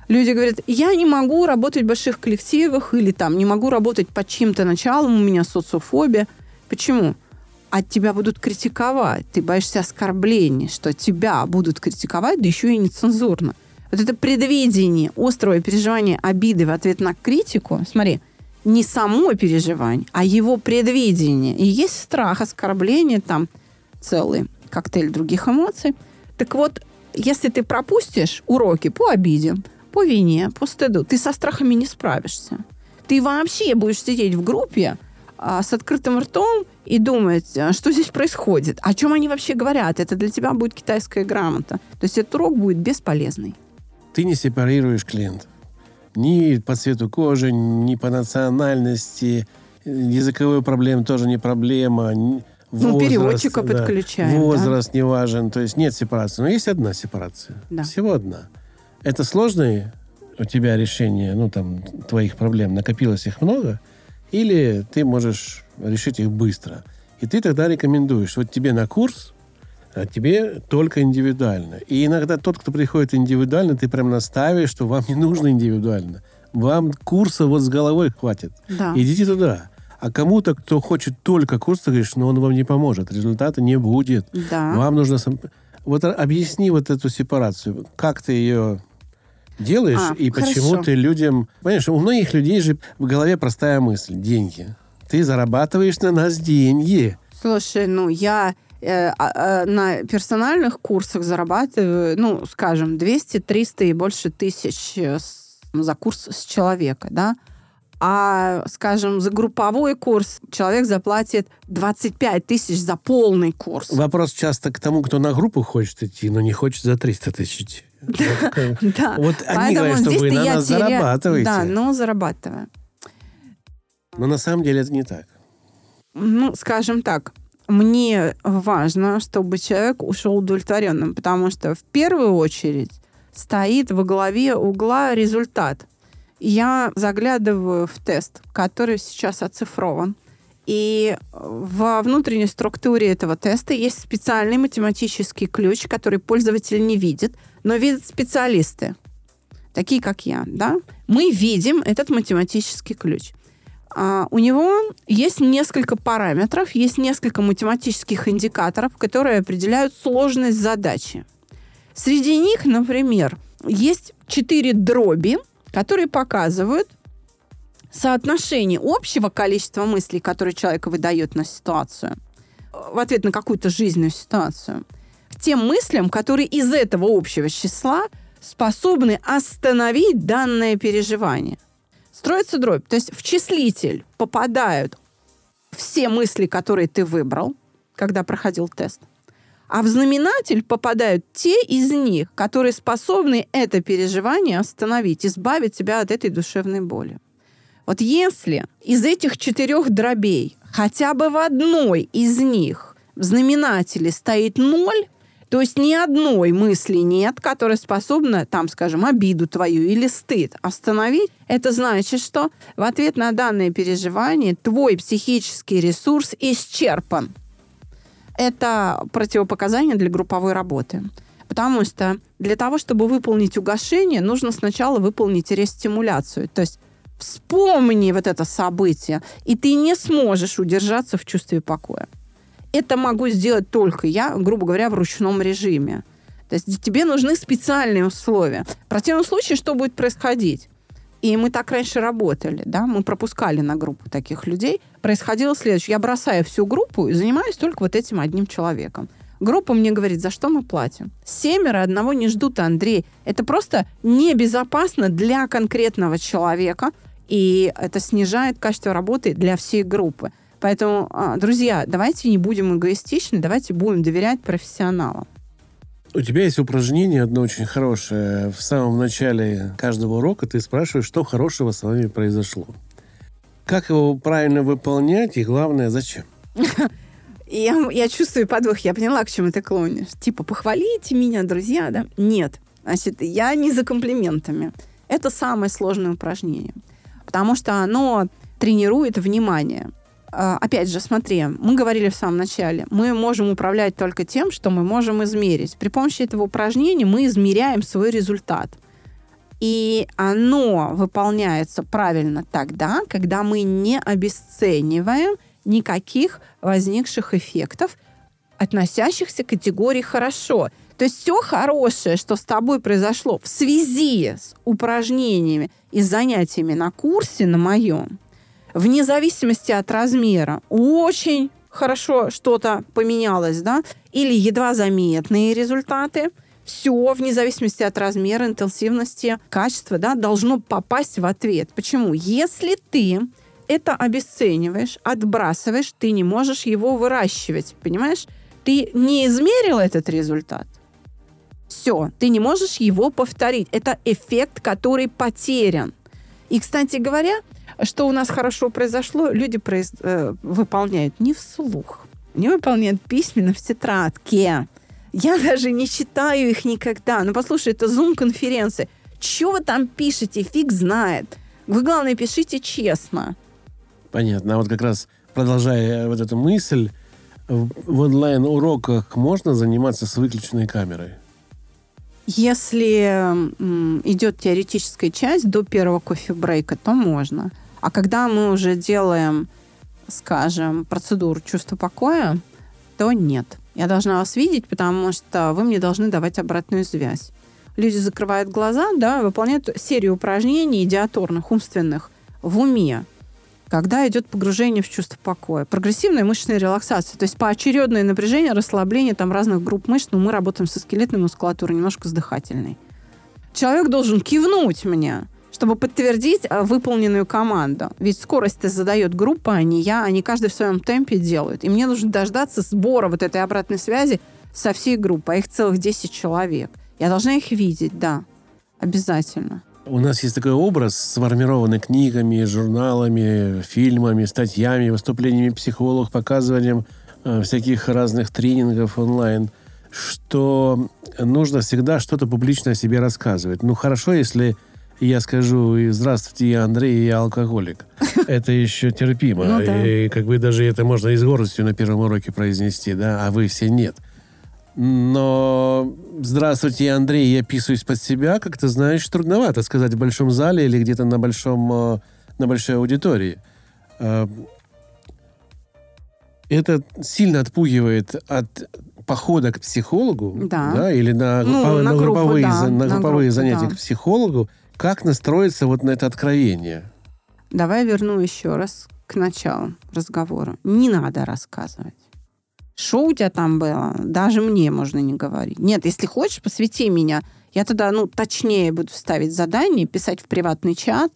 Люди говорят, я не могу работать в больших коллективах или там не могу работать под чьим-то началом, у меня социофобия. Почему? От тебя будут критиковать. Ты боишься оскорблений, что тебя будут критиковать, да еще и нецензурно. Вот это предвидение, острое переживание обиды в ответ на критику, смотри, не само переживание, а его предвидение. И есть страх, оскорбление, там целый коктейль других эмоций. Так вот, если ты пропустишь уроки по обиде, по вине, по стыду, ты со страхами не справишься. Ты вообще будешь сидеть в группе а, с открытым ртом и думать, а, что здесь происходит, о чем они вообще говорят. Это для тебя будет китайская грамота. То есть этот урок будет бесполезный. Ты не сепарируешь клиентов ни по цвету кожи, ни по национальности. Языковые проблемы тоже не проблема. Возраст, ну, переводчика да, подключаем. Возраст да? не важен. То есть нет сепарации. Но есть одна сепарация. Да. Всего одна. Это сложное у тебя решение, ну, там, твоих проблем, накопилось их много, или ты можешь решить их быстро. И ты тогда рекомендуешь, вот тебе на курс а тебе только индивидуально. И иногда тот, кто приходит индивидуально, ты прям наставишь, что вам не нужно индивидуально. Вам курса вот с головой хватит. Да. Идите туда. А кому-то, кто хочет только курс, ты говоришь, но он вам не поможет, результата не будет. Да. Вам нужно... Вот объясни вот эту сепарацию. Как ты ее делаешь а, и хорошо. почему ты людям... Понимаешь, у многих людей же в голове простая мысль. Деньги. Ты зарабатываешь на нас деньги. Слушай, ну я Э, а, на персональных курсах зарабатываю, ну, скажем, 200, 300 и больше тысяч э, за курс с человека, да. А, скажем, за групповой курс человек заплатит 25 тысяч за полный курс. Вопрос часто к тому, кто на группу хочет идти, но не хочет за 300 тысяч. Да. Вот они говорят, что вы на нас зарабатываете. Да, но зарабатываю. Но на самом деле это не так. Ну, скажем так, мне важно, чтобы человек ушел удовлетворенным, потому что в первую очередь стоит во главе угла результат. Я заглядываю в тест, который сейчас оцифрован. И во внутренней структуре этого теста есть специальный математический ключ, который пользователь не видит, но видят специалисты, такие как я. Да? Мы видим этот математический ключ. А, у него есть несколько параметров, есть несколько математических индикаторов, которые определяют сложность задачи. Среди них, например, есть четыре дроби, которые показывают соотношение общего количества мыслей, которые человек выдает на ситуацию, в ответ на какую-то жизненную ситуацию, к тем мыслям, которые из этого общего числа способны остановить данное переживание. Строится дробь. То есть в числитель попадают все мысли, которые ты выбрал, когда проходил тест. А в знаменатель попадают те из них, которые способны это переживание остановить, избавить тебя от этой душевной боли. Вот если из этих четырех дробей хотя бы в одной из них в знаменателе стоит ноль, то есть ни одной мысли нет, которая способна, там, скажем, обиду твою или стыд остановить. Это значит, что в ответ на данное переживание твой психический ресурс исчерпан. Это противопоказание для групповой работы. Потому что для того, чтобы выполнить угошение, нужно сначала выполнить рестимуляцию. То есть вспомни вот это событие, и ты не сможешь удержаться в чувстве покоя это могу сделать только я, грубо говоря, в ручном режиме. То есть тебе нужны специальные условия. В противном случае что будет происходить? И мы так раньше работали, да, мы пропускали на группу таких людей. Происходило следующее. Я бросаю всю группу и занимаюсь только вот этим одним человеком. Группа мне говорит, за что мы платим? Семеро одного не ждут, Андрей. Это просто небезопасно для конкретного человека, и это снижает качество работы для всей группы. Поэтому, а, друзья, давайте не будем эгоистичны, давайте будем доверять профессионалам. У тебя есть упражнение одно очень хорошее. В самом начале каждого урока ты спрашиваешь, что хорошего с вами произошло. Как его правильно выполнять и, главное, зачем? Я, я чувствую подвох, я поняла, к чему ты клонишь. Типа, похвалите меня, друзья, да? Нет. Значит, я не за комплиментами. Это самое сложное упражнение. Потому что оно тренирует внимание. А, опять же, смотри, мы говорили в самом начале, мы можем управлять только тем, что мы можем измерить. При помощи этого упражнения мы измеряем свой результат. И оно выполняется правильно тогда, когда мы не обесцениваем никаких возникших эффектов, относящихся к категории «хорошо». То есть все хорошее, что с тобой произошло в связи с упражнениями и занятиями на курсе на моем, вне зависимости от размера, очень хорошо что-то поменялось, да, или едва заметные результаты, все, вне зависимости от размера, интенсивности, качества, да, должно попасть в ответ. Почему? Если ты это обесцениваешь, отбрасываешь, ты не можешь его выращивать, понимаешь? Ты не измерил этот результат, все, ты не можешь его повторить. Это эффект, который потерян. И, кстати говоря, что у нас хорошо произошло, люди произ... э, выполняют не вслух, не выполняют письменно в тетрадке. Я даже не читаю их никогда. Ну, послушай, это зум-конференции. Что вы там пишете, фиг знает. Вы, главное, пишите честно. Понятно. А вот как раз продолжая вот эту мысль, в онлайн-уроках можно заниматься с выключенной камерой? Если идет теоретическая часть до первого кофе-брейка, то можно. А когда мы уже делаем, скажем, процедуру чувства покоя, то нет. Я должна вас видеть, потому что вы мне должны давать обратную связь. Люди закрывают глаза, да, выполняют серию упражнений идиаторных, умственных в уме когда идет погружение в чувство покоя. Прогрессивная мышечная релаксация, то есть поочередное напряжение, расслабление там разных групп мышц, но мы работаем со скелетной мускулатурой, немножко с дыхательной. Человек должен кивнуть мне, чтобы подтвердить а, выполненную команду. Ведь скорость задает группа, а не я. Они каждый в своем темпе делают. И мне нужно дождаться сбора вот этой обратной связи со всей группой. А их целых 10 человек. Я должна их видеть, да. Обязательно. У нас есть такой образ, сформированный книгами, журналами, фильмами, статьями, выступлениями психологов, показыванием э, всяких разных тренингов онлайн, что нужно всегда что-то публично о себе рассказывать. Ну, хорошо, если я скажу «Здравствуйте, я Андрей, я алкоголик». Это еще терпимо. Ну, да. И как бы даже это можно и с гордостью на первом уроке произнести, да, а вы все нет. Но здравствуйте, Андрей, я писаюсь под себя, как ты знаешь, трудновато сказать в большом зале или где-то на большом э, на большой аудитории. Э, это сильно отпугивает от похода к психологу, да, да или на, ну, группа, на, групповые, да, на, на групповые группу, занятия да. к психологу. Как настроиться вот на это откровение? Давай верну еще раз к началу разговора. Не надо рассказывать. Что у тебя там было? Даже мне можно не говорить. Нет, если хочешь, посвяти меня. Я тогда, ну, точнее буду ставить задание, писать в приватный чат,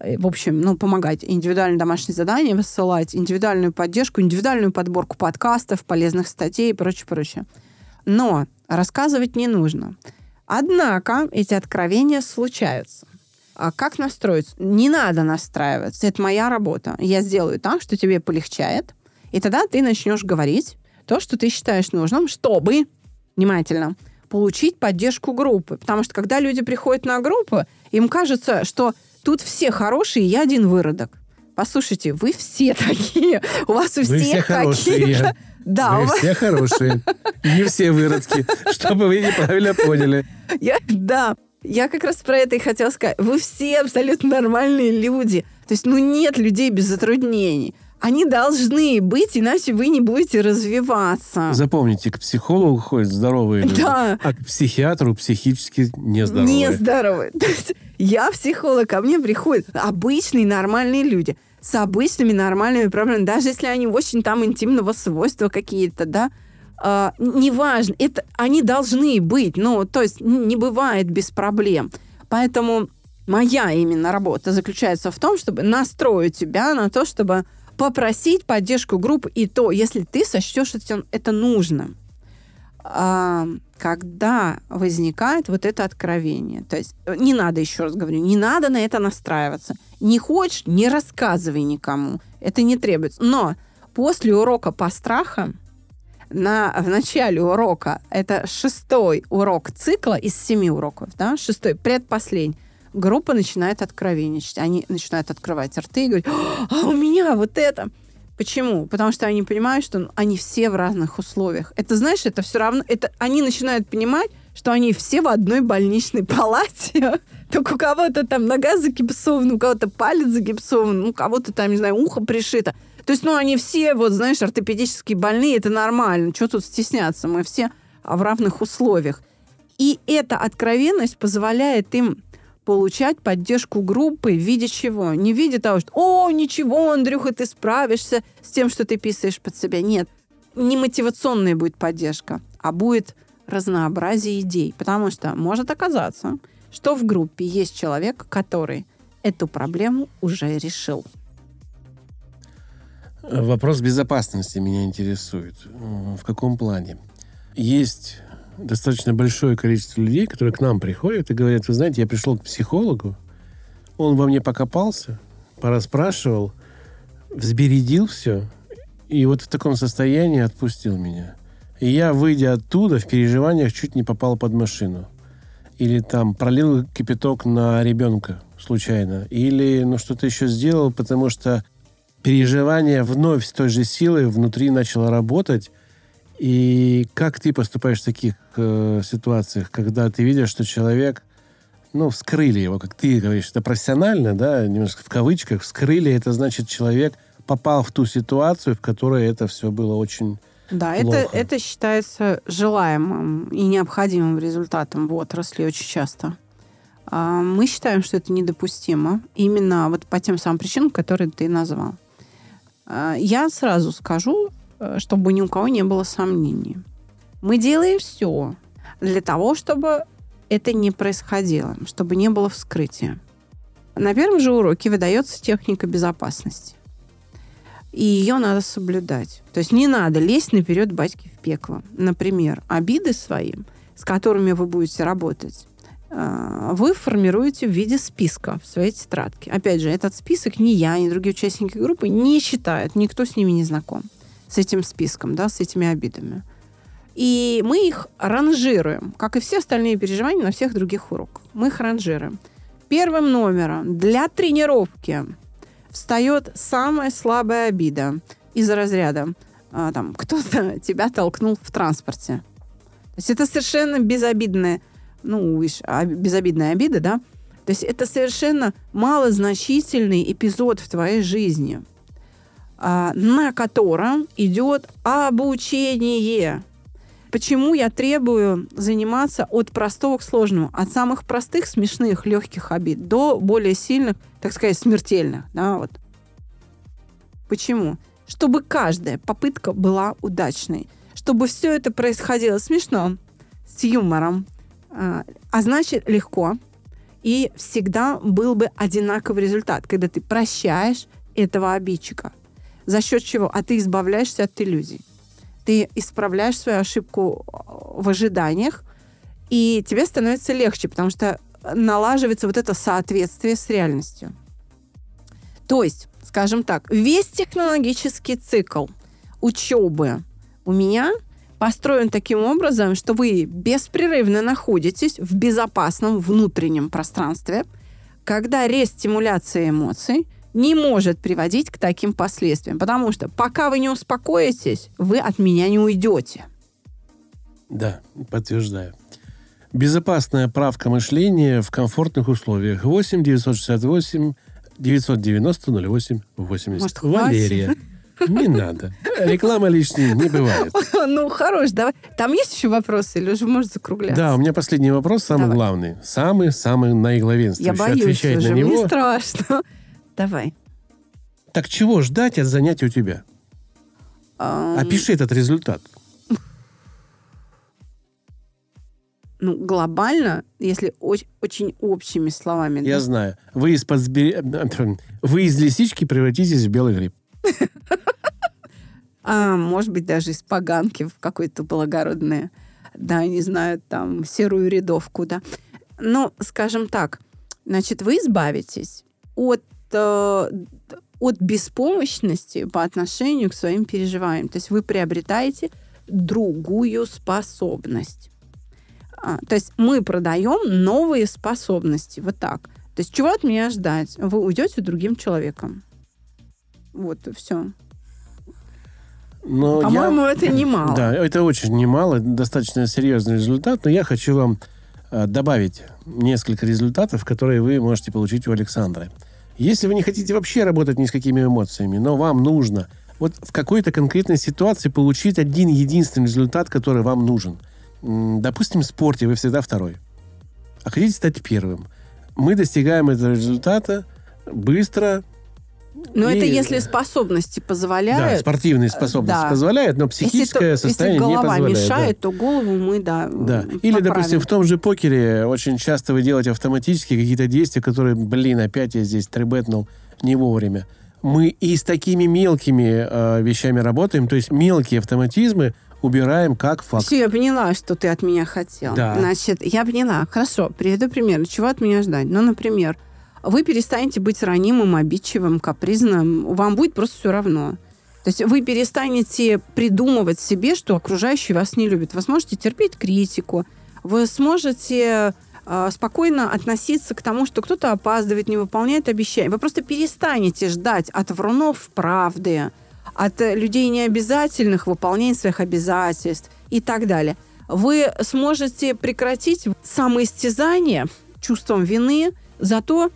э, в общем, ну, помогать индивидуальные домашние задания высылать, индивидуальную поддержку, индивидуальную подборку подкастов, полезных статей и прочее, прочее. Но рассказывать не нужно. Однако эти откровения случаются. А как настроиться? Не надо настраиваться. Это моя работа. Я сделаю так, что тебе полегчает, и тогда ты начнешь говорить то, что ты считаешь нужным, чтобы, внимательно, получить поддержку группы. Потому что когда люди приходят на группу, им кажется, что тут все хорошие, я один выродок. Послушайте, вы все такие. У вас у вы всех все какие-то... Да, вы у вас... все хорошие. Не все выродки, чтобы вы неправильно поняли. Я, да, я как раз про это и хотела сказать. Вы все абсолютно нормальные люди. То есть, ну, нет людей без затруднений. Они должны быть, иначе вы не будете развиваться. Запомните, к психологу ходят здоровые люди, Да. а к психиатру психически нездоровые. Нездоровые. То есть я психолог, ко мне приходят обычные нормальные люди с обычными нормальными проблемами, даже если они очень там интимного свойства какие-то, да, а, неважно, это они должны быть, ну, то есть не бывает без проблем. Поэтому моя именно работа заключается в том, чтобы настроить тебя на то, чтобы попросить поддержку группы, и то, если ты сочтешь это, нужным. А, когда возникает вот это откровение. То есть не надо, еще раз говорю, не надо на это настраиваться. Не хочешь, не рассказывай никому. Это не требуется. Но после урока по страхам, на, в начале урока, это шестой урок цикла из семи уроков, да, шестой, предпоследний, группа начинает откровенничать. Они начинают открывать рты и говорить, а у меня вот это. Почему? Потому что они понимают, что они все в разных условиях. Это, знаешь, это все равно... Это, они начинают понимать, что они все в одной больничной палате. Только у кого-то там нога загипсована, у кого-то палец загипсован, у кого-то там, не знаю, ухо пришито. То есть, ну, они все, вот, знаешь, ортопедически больные, это нормально. Что тут стесняться? Мы все в равных условиях. И эта откровенность позволяет им получать поддержку группы в виде чего? Не в виде того, что «О, ничего, Андрюха, ты справишься с тем, что ты писаешь под себя». Нет, не мотивационная будет поддержка, а будет разнообразие идей. Потому что может оказаться, что в группе есть человек, который эту проблему уже решил. Вопрос безопасности меня интересует. В каком плане? Есть достаточно большое количество людей, которые к нам приходят и говорят, вы знаете, я пришел к психологу, он во мне покопался, пораспрашивал, взбередил все, и вот в таком состоянии отпустил меня. И я, выйдя оттуда, в переживаниях чуть не попал под машину. Или там пролил кипяток на ребенка случайно. Или ну, что-то еще сделал, потому что переживание вновь с той же силой внутри начало работать, и как ты поступаешь в таких э, ситуациях, когда ты видишь, что человек, ну, вскрыли его, как ты говоришь, это профессионально, да, немножко в кавычках, вскрыли, это значит, человек попал в ту ситуацию, в которой это все было очень да, плохо. это, это считается желаемым и необходимым результатом в отрасли очень часто. А, мы считаем, что это недопустимо именно вот по тем самым причинам, которые ты назвал. А, я сразу скажу, чтобы ни у кого не было сомнений. Мы делаем все для того, чтобы это не происходило, чтобы не было вскрытия. На первом же уроке выдается техника безопасности. И ее надо соблюдать. То есть не надо лезть наперед батьки в пекло. Например, обиды свои, с которыми вы будете работать, э, вы формируете в виде списка в своей тетрадке. Опять же, этот список ни я, ни другие участники группы не читают, никто с ними не знаком с этим списком, да, с этими обидами. И мы их ранжируем, как и все остальные переживания на всех других уроках. Мы их ранжируем. Первым номером для тренировки встает самая слабая обида из разряда а, там, кто-то тебя толкнул в транспорте. То есть это совершенно безобидная, ну, безобидная обида, да? То есть это совершенно малозначительный эпизод в твоей жизни – на котором идет обучение. Почему я требую заниматься от простого к сложному, от самых простых, смешных, легких обид до более сильных, так сказать, смертельных. Да, вот. Почему? Чтобы каждая попытка была удачной, чтобы все это происходило смешно, с юмором, а, а значит легко, и всегда был бы одинаковый результат, когда ты прощаешь этого обидчика – за счет чего? А ты избавляешься от иллюзий. Ты исправляешь свою ошибку э, в ожиданиях, и тебе становится легче, потому что налаживается вот это соответствие с реальностью. То есть, скажем так, весь технологический цикл учебы у меня построен таким образом, что вы беспрерывно находитесь в безопасном внутреннем пространстве, когда рестимуляция эмоций не может приводить к таким последствиям. Потому что пока вы не успокоитесь, вы от меня не уйдете. Да, подтверждаю. Безопасная правка мышления в комфортных условиях. 8 968 990 08 80. Может, Валерия. Не надо. Реклама лишней не бывает. Ну, хорош, давай. Там есть еще вопросы или уже может закругляться? Да, у меня последний вопрос, самый давай. главный. Самый-самый наиглавенствующий. Я боюсь Отвечать уже, на него. мне страшно. Давай. Так чего ждать от занятий у тебя? Um... Опиши этот результат. Ну, глобально, если очень, очень общими словами. Я да? знаю. Вы из, подсбери... Вы из лисички превратитесь в белый гриб. А, может быть, даже из поганки в какое-то благородное, да, не знаю, там, серую рядовку, да. Ну, скажем так, значит, вы избавитесь от Э, от беспомощности по отношению к своим переживаниям. То есть вы приобретаете другую способность. А, то есть мы продаем новые способности. Вот так. То есть чего от меня ждать? Вы уйдете другим человеком. Вот и все. Но По-моему, я... это немало. Да, это очень немало, достаточно серьезный результат, но я хочу вам э, добавить несколько результатов, которые вы можете получить у Александра. Если вы не хотите вообще работать ни с какими эмоциями, но вам нужно вот в какой-то конкретной ситуации получить один единственный результат, который вам нужен. допустим, в спорте вы всегда второй, а хотите стать первым. Мы достигаем этого результата быстро, но и, это если способности позволяют. Да, спортивные способности да. позволяют, но психическое если, состояние если не позволяет. мешает, да. то голову мы, да, Да. Или, поправим. допустим, в том же покере очень часто вы делаете автоматически какие-то действия, которые, блин, опять я здесь трибетнул не вовремя. Мы и с такими мелкими э, вещами работаем, то есть мелкие автоматизмы убираем как факт. Все, я поняла, что ты от меня хотел. Да. Значит, я поняла. Хорошо, приведу пример. Чего от меня ждать? Ну, например, вы перестанете быть ранимым, обидчивым, капризным. Вам будет просто все равно. То есть вы перестанете придумывать себе, что окружающие вас не любят. Вы сможете терпеть критику. Вы сможете э, спокойно относиться к тому, что кто-то опаздывает, не выполняет обещания. Вы просто перестанете ждать от врунов правды, от людей необязательных выполнения своих обязательств и так далее. Вы сможете прекратить самоистязание чувством вины за то,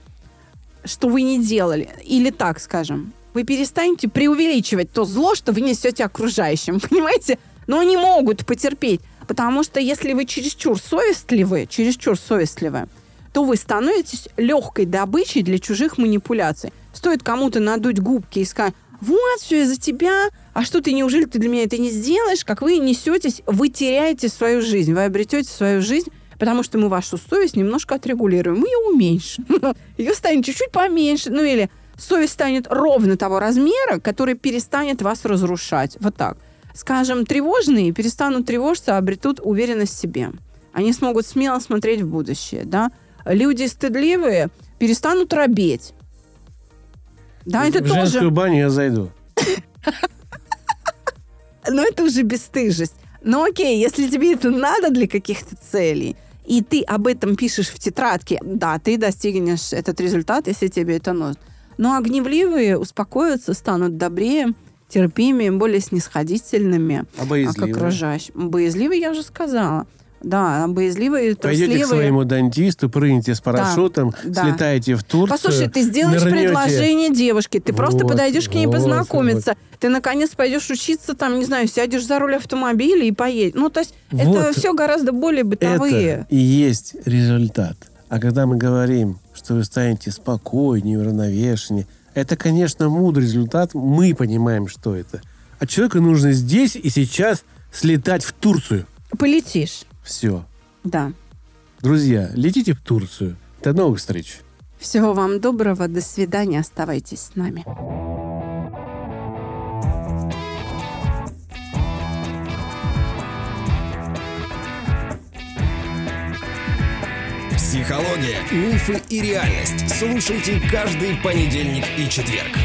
что вы не делали. Или так, скажем, вы перестанете преувеличивать то зло, что вы несете окружающим, понимаете? Но они могут потерпеть, потому что если вы чересчур совестливы, чересчур совестливы, то вы становитесь легкой добычей для чужих манипуляций. Стоит кому-то надуть губки и сказать, вот, все из-за тебя, а что ты, неужели ты для меня это не сделаешь? Как вы несетесь, вы теряете свою жизнь, вы обретете свою жизнь, потому что мы вашу совесть немножко отрегулируем, мы ее уменьшим. Ее станет чуть-чуть поменьше, ну или совесть станет ровно того размера, который перестанет вас разрушать. Вот так. Скажем, тревожные перестанут тревожиться, а обретут уверенность в себе. Они смогут смело смотреть в будущее, да. Люди стыдливые перестанут робеть. Да, это в тоже... женскую баню я зайду. Но это уже бесстыжесть. Но окей, если тебе это надо для каких-то целей, и ты об этом пишешь в тетрадке, да, ты достигнешь этот результат, если тебе это нужно. Но огневливые успокоятся, станут добрее, терпимее, более снисходительными А а к боязливые? окружающим. Боязливые, я уже сказала. Да, боязливые, Пойдете к трусливые. своему дантисту, прыгнете с парашютом, да. слетаете в Турцию. Послушай, ты сделаешь нырнете. предложение девушке, ты просто Вот, подойдешь к ней вот, познакомиться, ты наконец пойдешь учиться, там, не знаю, сядешь за руль автомобиля и поедешь. Ну, то есть это Вот. все гораздо более бытовые. Это и есть результат. А когда мы говорим, что вы станете спокойнее, уравновешеннее, это, конечно, мудрый результат. Мы понимаем, что это. А человеку нужно здесь и сейчас слетать в Турцию. Полетишь, Все. да. Друзья, летите в Турцию. До новых встреч. Всего вам доброго, до свидания, оставайтесь с нами. Психология, мифы и реальность. Слушайте каждый понедельник и четверг.